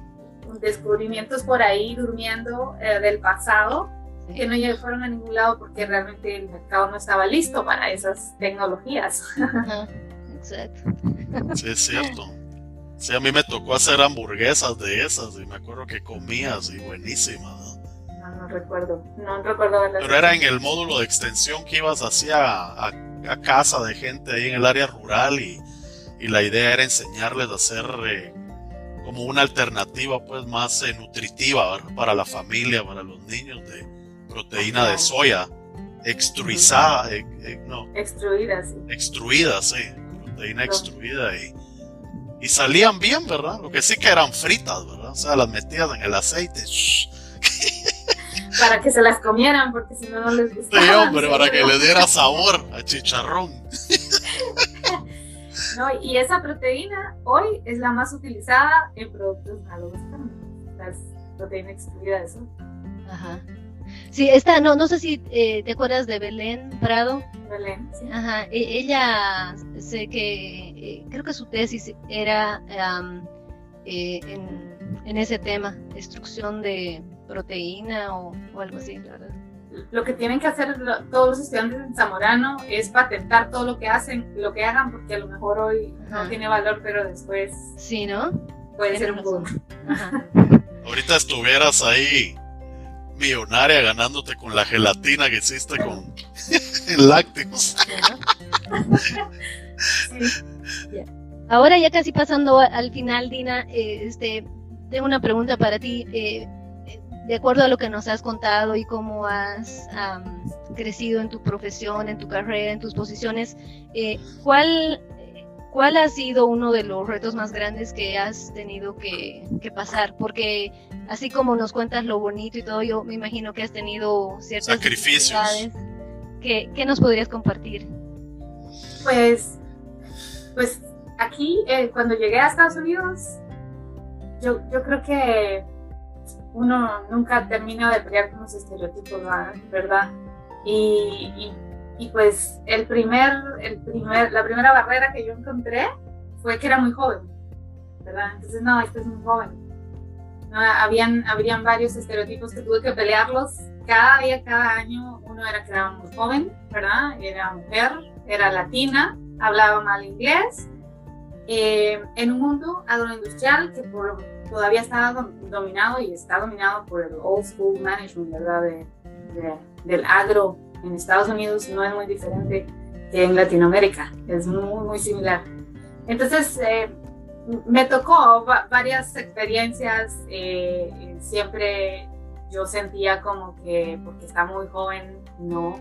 descubrimientos por ahí durmiendo eh, del pasado que no fueron a ningún lado porque realmente el mercado no estaba listo para esas tecnologías. Exacto. Sí, es cierto. Sí, a mí me tocó hacer hamburguesas de esas y me acuerdo que comías y buenísimas. ¿no? no, recuerdo, no recuerdo. Pero era en el módulo de extensión que ibas hacia a, a, casa de gente ahí en el área rural y, y la idea era enseñarles a hacer eh, como una alternativa pues más eh, nutritiva para la familia, para los niños de proteína de soya extruizada, eh, eh, no. Extruida, sí. Extruida, sí. Proteína extruida y, y salían bien, ¿verdad? Lo que sí que eran fritas, ¿verdad? O sea, las metías en el aceite. Para que se las comieran, porque si no, no les gustaba. Sí, hombre, para que le diera sabor a chicharrón. No, y esa proteína hoy es la más utilizada en productos análogos las proteínas extruidas. ¿no? Ajá. Sí, esta, no, no sé si eh, te acuerdas de Belén Prado. Belén, sí. Ajá, e, ella, sé que, eh, creo que su tesis era eh, en, ese tema, destrucción de proteína o, algo así, ¿verdad? Lo que tienen que hacer todos los estudiantes en Zamorano es patentar todo lo que hacen, lo que hagan, porque a lo mejor hoy no tiene valor, pero después. Sí, ¿no? Puede ser un boom. Ahorita estuvieras ahí millonaria ganándote con la gelatina que hiciste con lácteos. Ahora ya casi pasando al final, Dina, eh, este, tengo una pregunta para ti. Eh, de acuerdo a lo que nos has contado y cómo has crecido en tu profesión, en tu carrera, en tus posiciones, eh, ¿cuál ¿Cuál ha sido uno de los retos más grandes que has tenido que, pasar? Porque así como nos cuentas lo bonito y todo, yo me imagino que has tenido ciertas sacrificios. ¿Qué, ¿Qué, nos podrías compartir? Pues, pues aquí, eh, cuando llegué a Estados Unidos, yo, yo creo que uno nunca termina de pelear con los estereotipos, ¿verdad? Y, pues el primer, el primer, la primera barrera que yo encontré fue que era muy joven, ¿verdad? Entonces, no, este es muy joven. No, habían, habrían varios estereotipos que tuve que pelearlos cada día, cada año. Uno era que era muy joven, ¿verdad? Era mujer, era latina, hablaba mal inglés, eh, en un mundo agroindustrial que por, todavía estaba dominado y está dominado por el old school management, ¿verdad? De, del agro en Estados Unidos no es muy diferente que en Latinoamérica, es muy, muy similar. Entonces, eh, me tocó varias experiencias, eh, siempre yo sentía como que porque está muy joven, no,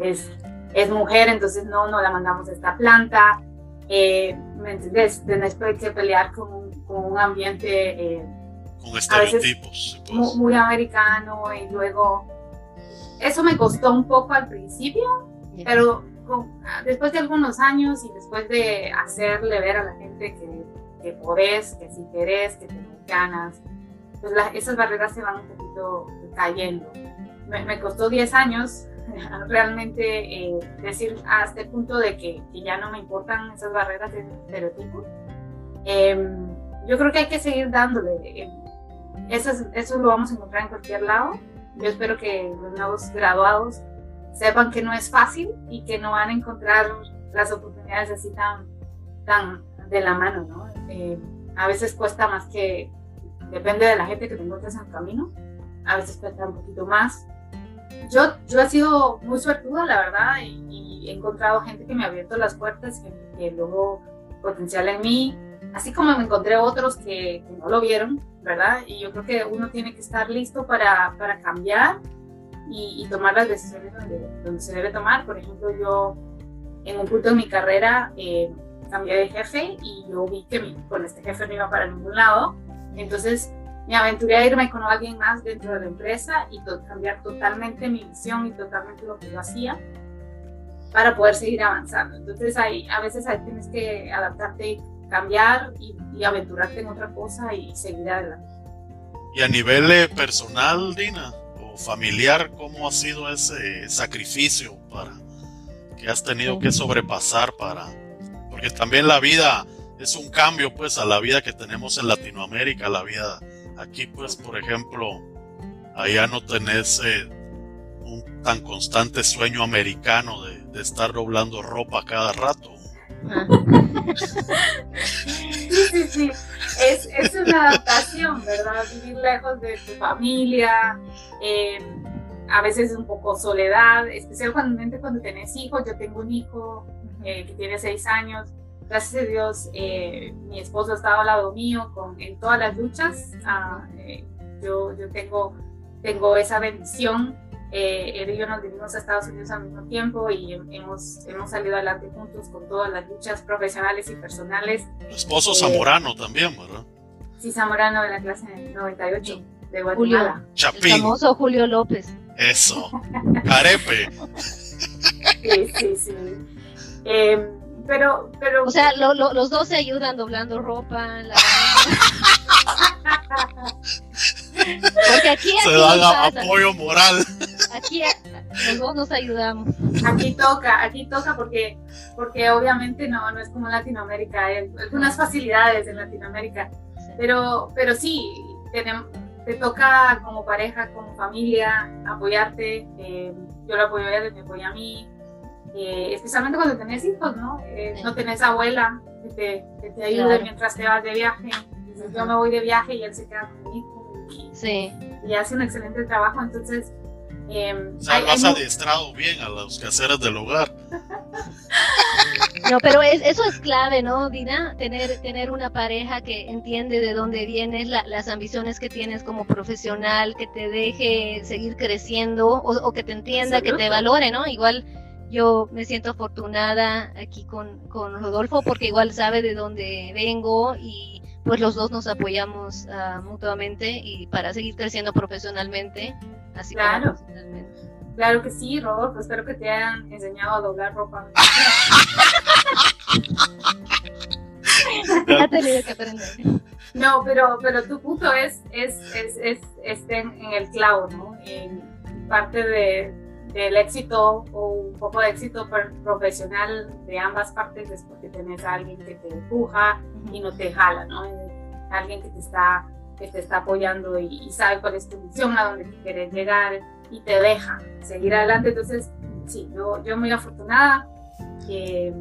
es, es mujer, entonces no, no la mandamos a esta planta. Eh, ¿Me entiendes? Tenés que pelear con un, con un ambiente... Eh, con estereotipos. Muy, muy, americano y luego eso me costó un poco al principio, pero después de algunos años y después de hacerle ver a la gente que, que podés, que si querés, que tenés ganas, pues esas barreras se van un poquito cayendo. Me, costó 10 años realmente eh, decir hasta el punto de que, que, ya no me importan esas barreras de estereotipo. Em, yo creo que hay que seguir dándole. Eh, eso, eso lo vamos a encontrar en cualquier lado yo espero que los nuevos graduados sepan que no es fácil y que no van a encontrar las oportunidades así tan, tan de la mano, ¿no? Eh, a veces cuesta más que, depende de la gente que te encuentres en el camino, a veces cuesta un poquito más. Yo, yo he sido muy suertuda, la verdad, y, he encontrado gente que me ha abierto las puertas, gente que luego potencial en mí, así como me encontré otros que, que no lo vieron, ¿verdad? Y yo creo que uno tiene que estar listo para, para cambiar y, tomar las decisiones donde, donde, se debe tomar. Por ejemplo, yo en un punto de mi carrera eh, cambié de jefe y yo vi que con este jefe no iba para ningún lado. Entonces me aventuré a irme con alguien más dentro de la empresa y cambiar totalmente mi visión y totalmente lo que yo hacía para poder seguir avanzando. Entonces ahí, a veces ahí tienes que adaptarte, cambiar y, aventurarte en otra cosa y seguir adelante. Y a nivel eh, personal, Dina, o familiar, ¿cómo ha sido ese sacrificio para que has tenido que sobrepasar para... Porque también la vida es un cambio pues a la vida que tenemos en Latinoamérica, la vida aquí pues por ejemplo, allá no tenés eh, un tan constante sueño americano de de estar doblando ropa cada rato. Sí, sí, sí. Es, es, una adaptación, ¿verdad? Vivir lejos de tu familia, eh, a veces un poco soledad, especialmente cuando tienes hijos. Yo tengo un hijo eh, que tiene seis años. Gracias a Dios, eh, mi esposo ha estado al lado mío con, en todas las luchas. Ah, yo, yo tengo, tengo esa bendición eh, él y yo nos vinimos a Estados Unidos al mismo tiempo y hemos, hemos salido adelante juntos con todas las luchas profesionales y personales. esposo eh, Zamorano también, ¿verdad? Sí, Zamorano de la clase 98 de Guatemala. Chapín. El famoso Julio López. Eso. Carepe. sí, sí, sí. Em, pero, pero... O sea, los dos se ayudan doblando ropa. La... Porque aquí, se dan apoyo moral. Aquí los dos nos ayudamos. Aquí toca, aquí toca porque, porque obviamente no, no es como Latinoamérica, hay algunas facilidades en Latinoamérica, pero, pero sí, te toca como pareja, como familia, apoyarte. Eh, yo lo apoyo a él, me apoya a mí, eh, especialmente cuando tenés hijos, ¿no? Eh, no tenés abuela que te, que te ayude mientras te vas de viaje. yo me voy de viaje y él se queda conmigo. Y, sí. y hace un excelente trabajo, entonces eh, o sea, has adiestrado bien a los quehaceres del hogar. No, pero eso es clave, ¿no, Dina? Tener, tener una pareja que entiende de dónde vienes, las ambiciones que tienes como profesional, que te deje seguir creciendo o, que te entienda, que te valore, ¿no? Igual yo me siento afortunada aquí con, con Rodolfo porque igual sabe de dónde vengo y pues los dos nos apoyamos uh, mutuamente y para seguir creciendo profesionalmente Así claro. Claro que sí, Rodolfo. Espero que te hayan enseñado a doblar ropa. ha tenido que aprender. No, pero, pero tu punto es, es, es, es, es en, el clavo, ¿no? En parte de, del éxito o un poco de éxito profesional de ambas partes es porque tienes a alguien que te empuja y no te jala, ¿no? Alguien que te está que te está apoyando y, sabe cuál es tu misión, a dónde quieres llegar y te deja seguir adelante. Entonces, sí, yo, yo muy afortunada. y,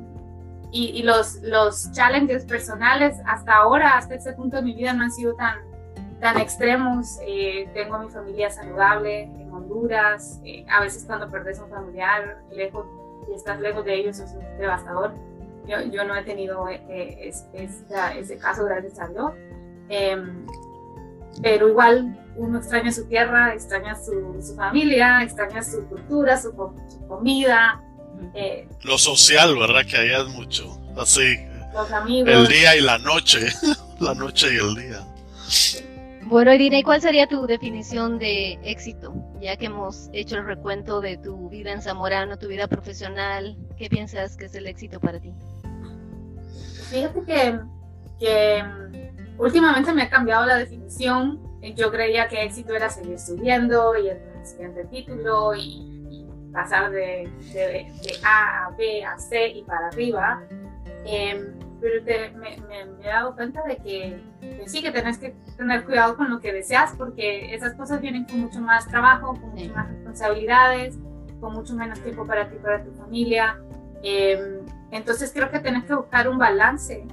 y, los, los challenges personales hasta ahora, hasta este punto de mi vida, no han sido tan, tan extremos. Eh, tengo a mi familia saludable en Honduras. Eh, a veces cuando perdes un familiar lejos y estás lejos de ellos es devastador. Yo, yo no he tenido eh, ese caso, gracias a Dios. Em, pero igual uno extraña su tierra, extraña su, su familia, extraña su cultura, su, comida. Eh, Lo social, ¿verdad? Que hay es mucho. Así. Los amigos. El día y la noche. la noche y el día. Bueno, Irina, ¿y cuál sería tu definición de éxito? Ya que hemos hecho el recuento de tu vida en Zamorano, tu vida profesional, ¿qué piensas que es el éxito para ti? Fíjate que, que Últimamente me ha cambiado la definición. Yo creía que éxito era seguir subiendo y el siguiente título y, pasar de, de, A a B a C y para arriba. Em, pero me, he dado cuenta de que, sí que tenés que tener cuidado con lo que deseas porque esas cosas vienen con mucho más trabajo, con muchas más responsabilidades, con mucho menos tiempo para ti, para tu familia. Em, entonces creo que tenés que buscar un balance.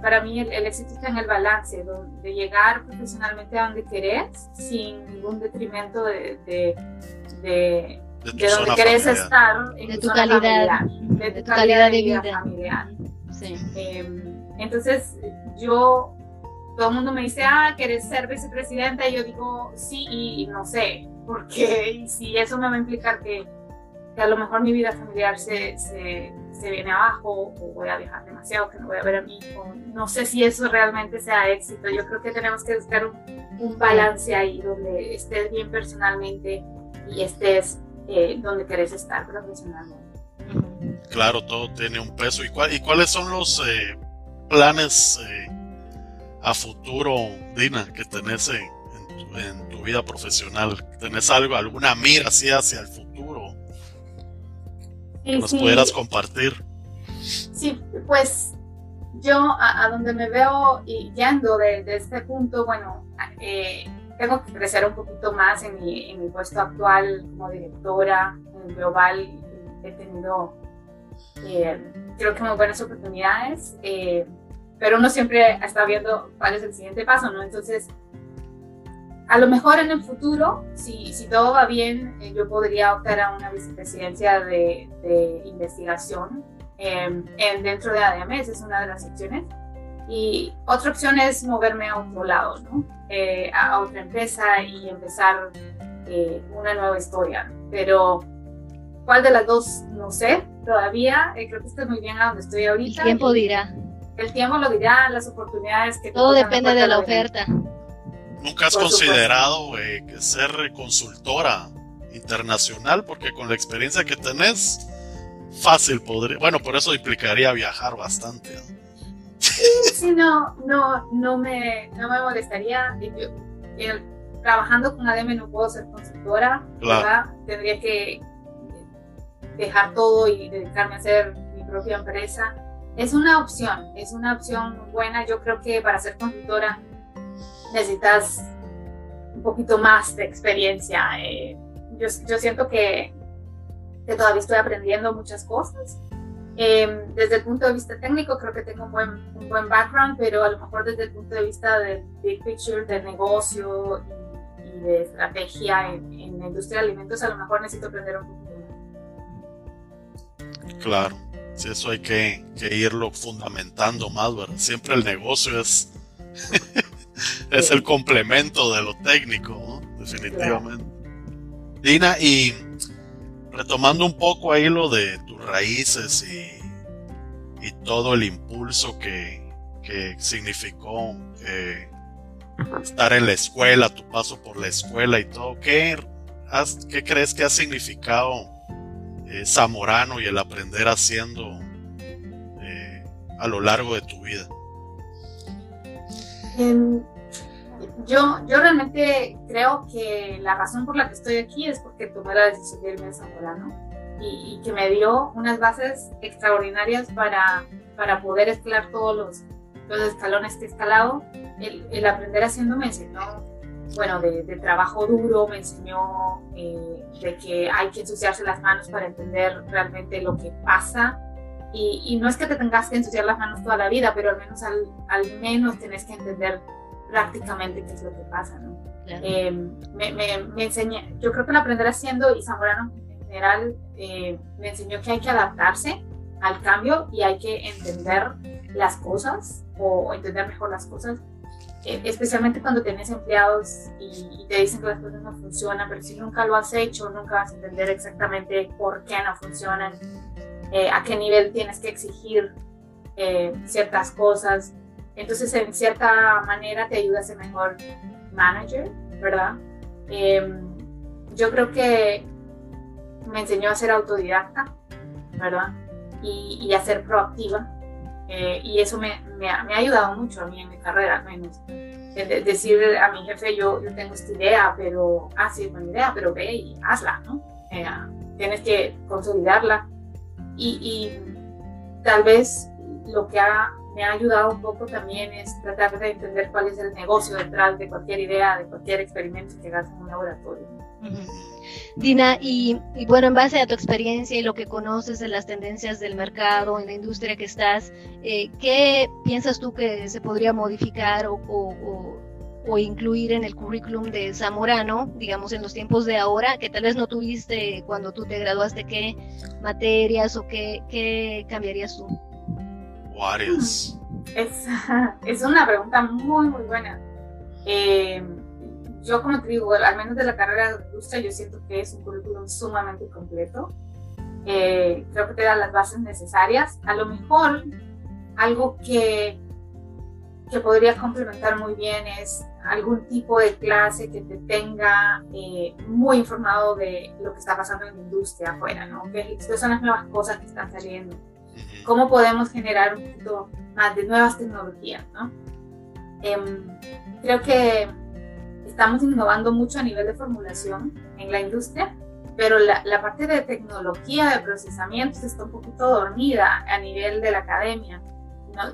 Para mí el, éxito está en el balance, de llegar profesionalmente a donde querés sin ningún detrimento de, de, de, de donde querés estar, en de tu, calidad, de tu calidad, de vida, familiar. Sí. Em, entonces yo, todo el mundo me dice, ah, ¿querés ser vicepresidenta? Y yo digo, sí, y, no sé, porque si eso me va a implicar que, que a lo mejor mi vida familiar se, se se viene abajo o voy a viajar demasiado, que no voy a ver a mi hijo. No sé si eso realmente sea éxito. Yo creo que tenemos que buscar un, un balance ahí donde estés bien personalmente y estés eh, donde querés estar profesionalmente. Claro, todo tiene un peso. ¿Y, y cuáles son los eh, planes eh, a futuro, Dina, que tenés en, tu, vida profesional? ¿Tenés algo, alguna mira así hacia el futuro? que nos pudieras compartir. Sí, pues yo a, donde me veo yendo de, este punto, bueno, eh, tengo que crecer un poquito más en mi, en mi puesto actual como directora en global. He tenido, eh, creo que muy buenas oportunidades, eh, pero uno siempre está viendo cuál es el siguiente paso, ¿no? Entonces, a lo mejor en el futuro, si, si todo va bien, yo podría optar a una vicepresidencia de, de investigación en, dentro de ADMS, es una de las opciones. Y otra opción es moverme a otro lado, ¿no? Eh, a otra empresa y empezar eh, una nueva historia. Pero, ¿cuál de las dos? No sé todavía. Eh, creo que estoy muy bien a donde estoy ahorita. El tiempo dirá. El tiempo lo dirá, las oportunidades que... Todo depende de la oferta. ¿Nunca has considerado ser consultora internacional? Porque con la experiencia que tenés, fácil podría. Bueno, por eso implicaría viajar bastante. Sí, no, no, no me, no me molestaría. trabajando con ADM no puedo ser consultora, Tendría que dejar todo y dedicarme a hacer mi propia empresa. Es una opción, es una opción buena. Yo creo que para ser consultora necesitas un poquito más de experiencia. Eh, yo, yo siento que que todavía estoy aprendiendo muchas cosas. Em, desde el punto de vista técnico creo que tengo un buen, un buen background, pero a lo mejor desde el punto de vista del big picture, del negocio y, de estrategia en, la industria de alimentos, a lo mejor necesito aprender un más. Claro, sí, eso hay que, que irlo fundamentando más, ¿verdad? Siempre el negocio es, es el complemento de lo técnico, definitivamente. Dina, y retomando un poco ahí lo de tus raíces y, todo el impulso que, significó eh, estar en la escuela, tu paso por la escuela y todo, ¿qué, qué crees que ha significado eh, Zamorano y el aprender haciendo eh, a lo largo de tu vida? Em, yo, yo realmente creo que la razón por la que estoy aquí es porque tomé la decisión de irme a Zamorano y, que me dio unas bases extraordinarias para, para poder escalar todos los, los escalones que he escalado. El, el aprender haciendo me enseñó, bueno, de, de trabajo duro, me enseñó eh, de que hay que ensuciarse las manos para entender realmente lo que pasa. Y, y, no es que te tengas que ensuciar las manos toda la vida, pero al menos al, al menos tenés que entender prácticamente qué es lo que pasa, ¿no? Eh, me, me, enseña, yo creo que lo aprender haciendo y Zamorano en general eh, me enseñó que hay que adaptarse al cambio y hay que entender las cosas o, entender mejor las cosas, especialmente cuando tienes empleados y, te dicen que las cosas no funcionan, pero si nunca lo has hecho, nunca vas a entender exactamente por qué no funcionan, a qué nivel tienes que exigir ciertas cosas. Entonces, en cierta manera te ayuda a ser mejor manager, ¿verdad? Em, yo creo que me enseñó a ser autodidacta, ¿verdad? Y, a ser proactiva. Eh, y eso me, me, ha, ayudado mucho a mí en mi carrera, al menos. decir a mi jefe, yo, yo tengo esta idea, pero, ah, sí, buena idea, pero ve y hazla, ¿no? Eh, tienes que consolidarla. Y, y tal vez lo que ha me ha ayudado un poco también es tratar de entender cuál es el negocio detrás de cualquier idea, de cualquier experimento que hagas en un laboratorio. Dina, y, bueno, en base a tu experiencia y lo que conoces de las tendencias del mercado, en la industria que estás, eh, ¿qué piensas tú que se podría modificar o, o, incluir en el currículum de Zamorano, digamos, en los tiempos de ahora, que tal vez no tuviste cuando tú te graduaste? ¿Qué materias o qué, qué cambiarías tú? Es, es una pregunta muy, muy buena. Eh, yo, como te digo, al menos de la carrera de industria, yo siento que es un currículum sumamente completo. Eh, creo que te da las bases necesarias. A lo mejor, algo que que podría complementar muy bien es algún tipo de clase que te tenga eh, muy informado de lo que está pasando en la industria afuera, ¿no? ¿Qué, son las nuevas cosas que están saliendo? ¿Cómo podemos generar un poquito más de nuevas tecnologías, ¿no? Em, creo que estamos innovando mucho a nivel de formulación en la industria, pero la, la, parte de tecnología de procesamiento está un poquito dormida a nivel de la academia.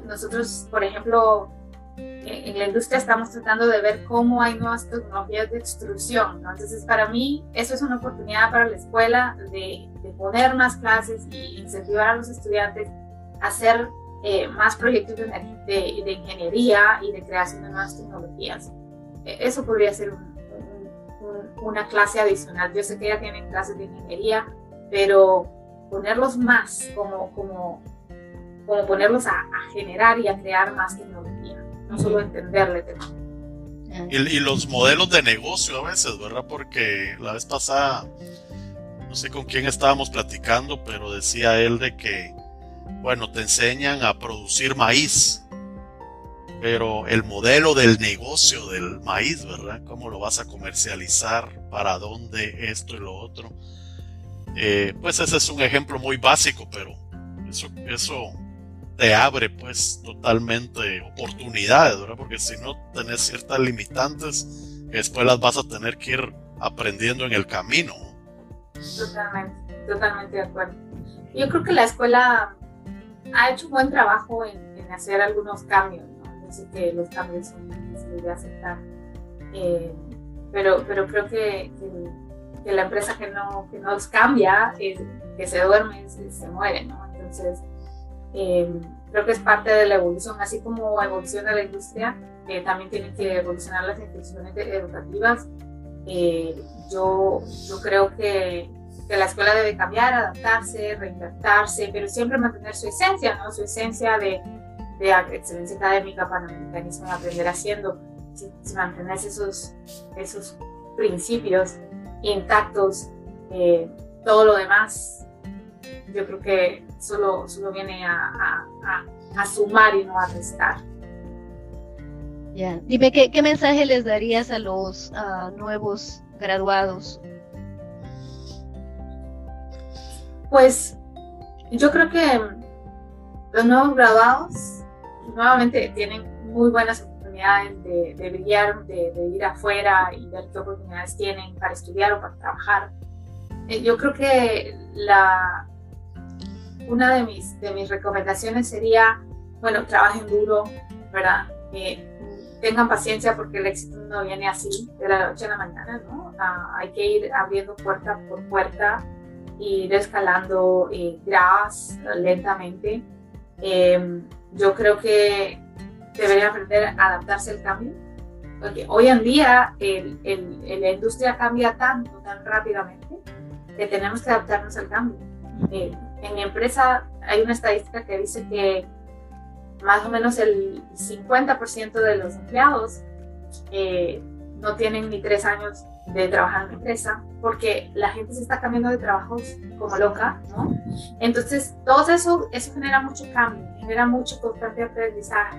nosotros, por ejemplo, en la industria estamos tratando de ver cómo hay nuevas tecnologías de extrusión. Entonces, para mí, eso es una oportunidad para la escuela de, de poner más clases y incentivar a los estudiantes a hacer eh, más proyectos de, de, ingeniería y de creación de nuevas tecnologías. E, eso podría ser una clase adicional. Yo sé que ya tienen clases de ingeniería, pero ponerlos más como, como, como ponerlos a, a generar y a crear más tecnología no solo entenderle Y, y, los modelos de negocio a veces, ¿verdad? Porque la vez pasada, no sé con quién estábamos platicando, pero decía él de que, bueno, te enseñan a producir maíz, pero el modelo del negocio del maíz, ¿verdad? ¿Cómo lo vas a comercializar? ¿Para dónde? Esto y lo otro. Eh, pues ese es un ejemplo muy básico, pero eso, eso te abre pues totalmente oportunidades, ¿verdad? Porque si no tenés ciertas limitantes, después las vas a tener que ir aprendiendo en el camino. Totalmente, totalmente de acuerdo. Yo creo que la escuela ha hecho un buen trabajo en, hacer algunos cambios, sé que los cambios son difíciles de aceptar, eh, pero, pero creo que, que, la empresa que no, que no cambia, eh, que se duerme, se, se muere, ¿no? Entonces, eh, creo que es parte de la evolución, así como evoluciona la industria, eh, también tienen que evolucionar las instituciones educativas. Eh, yo, yo creo que, que, la escuela debe cambiar, adaptarse, reinventarse, pero siempre mantener su esencia, ¿no? su esencia de, de excelencia académica, panamericanismo de aprender haciendo, si, si mantener esos, esos principios intactos, todo lo demás yo creo que solo, solo viene a, a, sumar y no a restar. Ya, dime, ¿qué, ¿qué, mensaje les darías a los nuevos graduados? Pues yo creo que los nuevos graduados nuevamente tienen muy buenas oportunidades de, de brillar, de, de, ir afuera y ver qué oportunidades tienen para estudiar o para trabajar. Eh, yo creo que la, una de mis, de mis recomendaciones sería, bueno, trabajen duro, ¿verdad? Eh, tengan paciencia porque el éxito no viene así, de la noche a la mañana, ¿no? Ah, hay que ir abriendo puerta por puerta ir escalando eh, lentamente. Em, yo creo que deberían aprender a adaptarse al cambio, porque hoy en día el, el, la industria cambia tanto, tan rápidamente, que tenemos que adaptarnos al cambio. Eh, en mi empresa hay una estadística que dice que más o menos el 50% de los empleados eh, no tienen ni tres años de trabajar en la empresa porque la gente se está cambiando de trabajos como loca, ¿no? Entonces, todo eso, eso genera mucho cambio, genera mucho constante aprendizaje.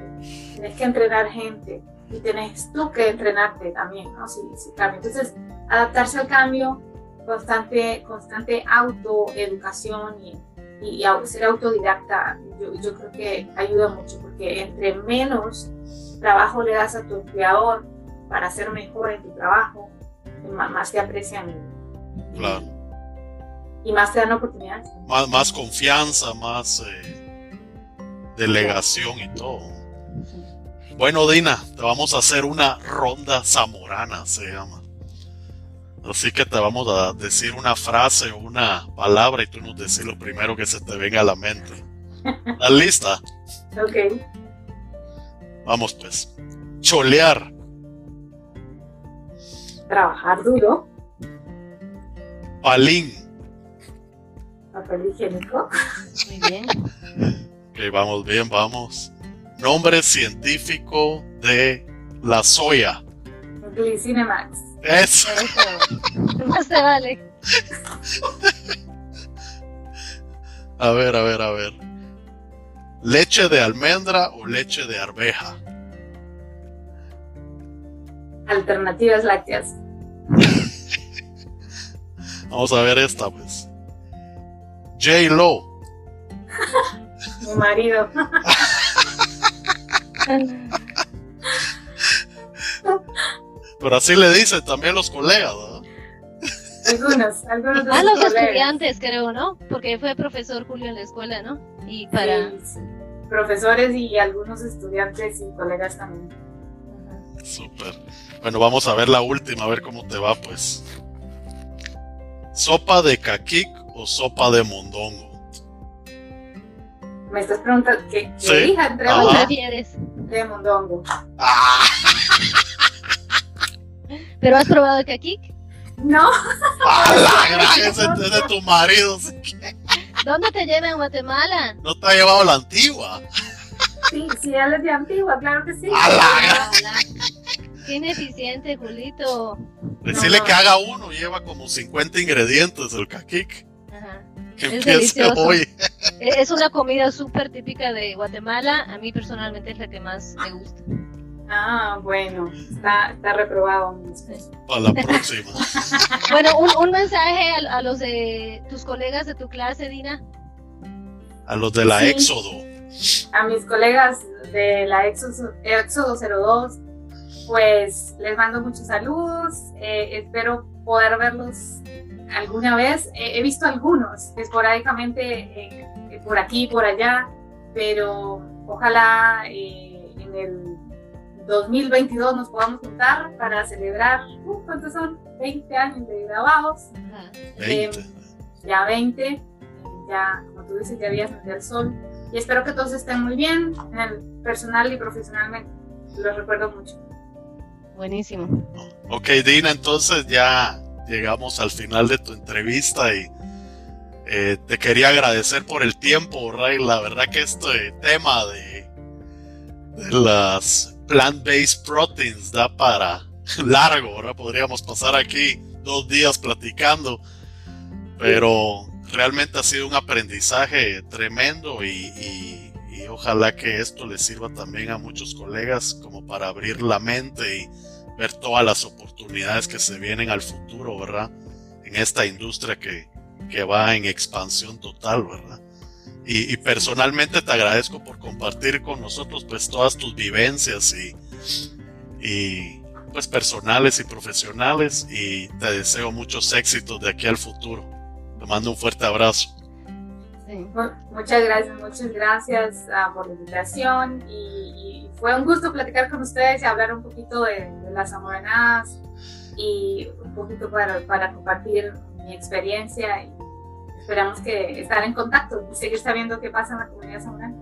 Tienes que entrenar gente y tienes tú que entrenarte también, ¿no? Si, si cambia. Entonces, adaptarse al cambio, constante, constante autoeducación y y, ser autodidacta, yo, yo, creo que ayuda mucho, porque entre menos trabajo le das a tu empleador para ser mejor en tu trabajo, más, te aprecian claro. y, más te dan oportunidades. Más, más confianza, más eh, delegación y todo. Bueno, Dina, te vamos a hacer una ronda zamorana, se llama. Así que te vamos a decir una frase o una palabra y tú nos decís lo primero que se te venga a la mente. ¿Estás lista? Ok. Vamos pues. Cholear. Trabajar duro. Palín. Papel higiénico. Muy bien. ok, vamos bien, vamos. Nombre científico de la soya. Glycinemax. Eso. No se vale. A ver, a ver, a ver. ¿Leche de almendra o leche de arveja? alternativas lácteas. Vamos a ver esta, pues. J. Lo. Mi marido. Pero así le dicen también los colegas, ¿no? Algunos, algunos de A los los colegas. estudiantes, creo, ¿no? Porque fue profesor Julio en la escuela, ¿no? Y para... Sí, sí. Profesores y algunos estudiantes y colegas también. Súper. Bueno, vamos a ver la última, a ver cómo te va, pues. ¿Sopa de caquic o sopa de mondongo? Me estás preguntando qué, qué Sí. elija entre Ajá. ¿Cuál una prefieres? de mondongo. ¡Ah! ¿Pero has probado el caquic? No, ¡A la gran! Ese es de tu marido. ¿Dónde te lleva en Guatemala? No te ha llevado la antigua. sí, sí, él es de antigua, claro que sí. ¡A la gran! Qué ineficiente, Julito. Decirle no. que haga uno, lleva como 50 ingredientes el caquic. Ajá. Que Es empiece delicioso. hoy. Es una comida súper típica de Guatemala. A mí personalmente es la que más me gusta. Ah, bueno, está, está reprobado. Para la próxima. Bueno, un, un mensaje a, a los de tus colegas de tu clase, Dina. A los de la Sí. Éxodo. A mis colegas de la Éxodo, Éxodo 02, pues les mando muchos saludos. eh, espero poder verlos alguna vez. Eh, he visto algunos esporádicamente eh, por aquí y por allá, pero ojalá eh, en el 2022 nos podamos juntar para celebrar, uh, ¿cuántos son? 20 años de grabados. 20. ya 20, eh, ya, como tú dices, ya días del sol. Y espero que todos estén muy bien, en el personal y profesionalmente. Los recuerdo mucho. Buenísimo. Ok, Dina, entonces ya llegamos al final de tu entrevista y eh, te quería agradecer por el tiempo, Ray. La verdad que este tema de, de las plant-based proteins da para largo, ¿verdad? Podríamos pasar aquí dos días platicando, pero realmente ha sido un aprendizaje tremendo y, y- y ojalá que esto les sirva también a muchos colegas como para abrir la mente y ver todas las oportunidades que se vienen al futuro, ¿verdad? En esta industria que, que va en expansión total, ¿verdad? Y, personalmente te agradezco por compartir con nosotros pues todas tus vivencias y, y pues personales y profesionales y te deseo muchos éxitos de aquí al futuro. Te mando un fuerte abrazo. Sí. Muchas gracias, muchas gracias ah, por la invitación y, y fue un gusto platicar con ustedes y hablar un poquito de, de las zamoranas y un poquito para, para compartir mi experiencia y esperamos que estar en contacto y seguir sabiendo qué pasa en la comunidad zamorana.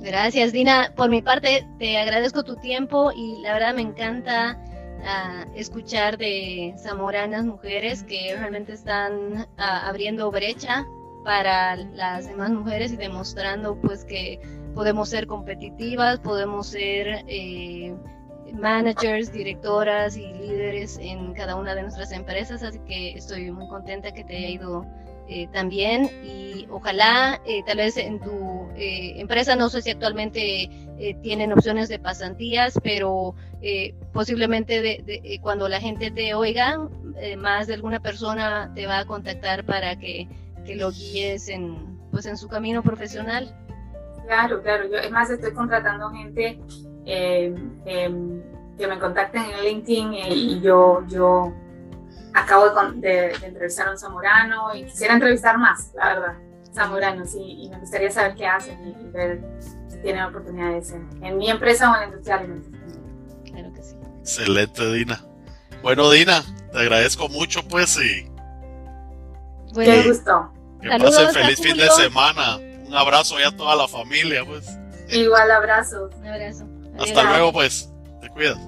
Gracias, Dina. Por mi parte, te agradezco tu tiempo y la verdad me encanta ah, escuchar de zamoranas mujeres que realmente están ah, abriendo brecha para las demás mujeres y demostrando pues que podemos ser competitivas, podemos ser eh, managers, directoras y líderes en cada una de nuestras empresas, así que estoy muy contenta que te haya ido eh, también y ojalá eh, tal vez en tu empresa, no sé si actualmente tienen opciones de pasantías, pero posiblemente de, cuando la gente te oiga, más de alguna persona te va a contactar para que, que lo guíes en, pues, en su camino profesional. Claro, claro. Yo, es más, estoy contratando gente eh, em, que me contacten en LinkedIn eh, y yo, yo acabo de, con- de- de entrevistar a un zamorano y quisiera entrevistar más, la verdad, zamoranos y, y me gustaría saber qué hacen y, y ver si tienen oportunidades en, en mi empresa o en la industria alimenticia. Claro que sí. Excelente, Dina. Bueno, Dina, te agradezco mucho, pues, y Bueno, Qué gusto. que Saludos pasen feliz fin de semana. Un abrazo ya a toda la familia, pues. Igual abrazo. un abrazo. Hasta Adiós. luego, pues. Te cuidas.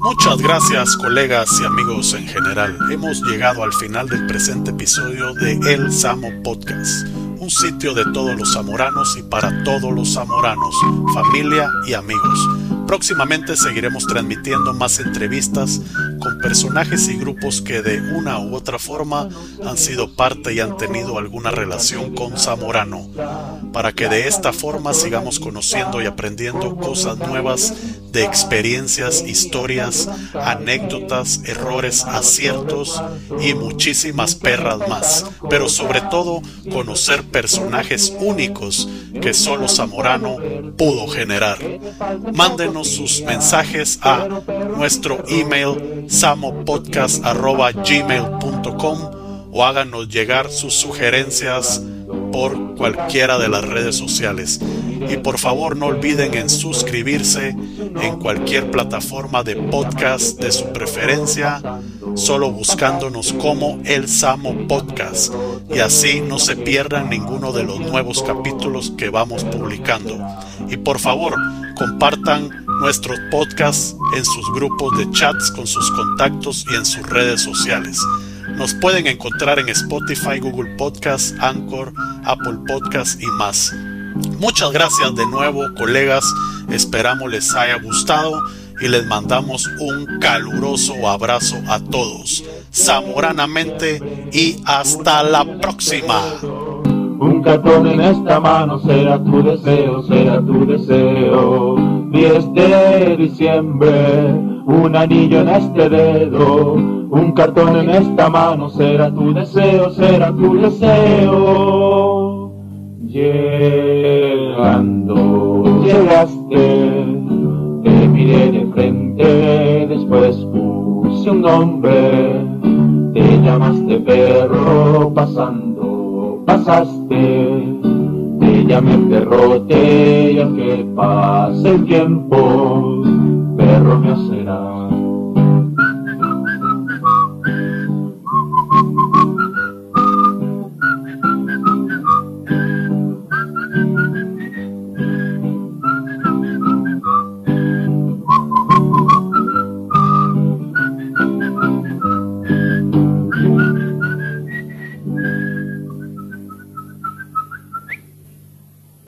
Muchas gracias colegas y amigos en general. Hemos llegado al final del presente episodio de El Samo Podcast, un sitio de todos los zamoranos y para todos los zamoranos, familia y amigos. Próximamente seguiremos transmitiendo más entrevistas con personajes y grupos que de una u otra forma han sido parte y han tenido alguna relación con Zamorano, para que de esta forma sigamos conociendo y aprendiendo cosas nuevas de experiencias, historias, anécdotas, errores, aciertos y muchísimas perras más, pero sobre todo conocer personajes únicos que solo Zamorano pudo generar. Mándenos sus mensajes a nuestro email samopodcast.gmail.com o háganos llegar sus sugerencias por cualquiera de las redes sociales. Y por favor no olviden en suscribirse en cualquier plataforma de podcast de su preferencia, solo buscándonos como El Samo Podcast. Y así no se pierdan ninguno de los nuevos capítulos que vamos publicando. Y por favor, compartan nuestros podcasts en sus grupos de chats con sus contactos y en sus redes sociales. Nos pueden encontrar en Spotify, Google Podcasts, Anchor, Apple Podcasts y más. Muchas gracias de nuevo, colegas. Esperamos les haya gustado y les mandamos un caluroso abrazo a todos. Zamoranamente y hasta la próxima. Un cartón en esta mano será tu deseo, será tu deseo. 10 de diciembre, un anillo en este dedo, un cartón en esta mano será tu deseo, será tu deseo. Llegando, llegaste, te miré de frente, después puse un nombre, te llamaste perro pasando, pasaste, te llamé perrote y aunque pase el tiempo, perro me será.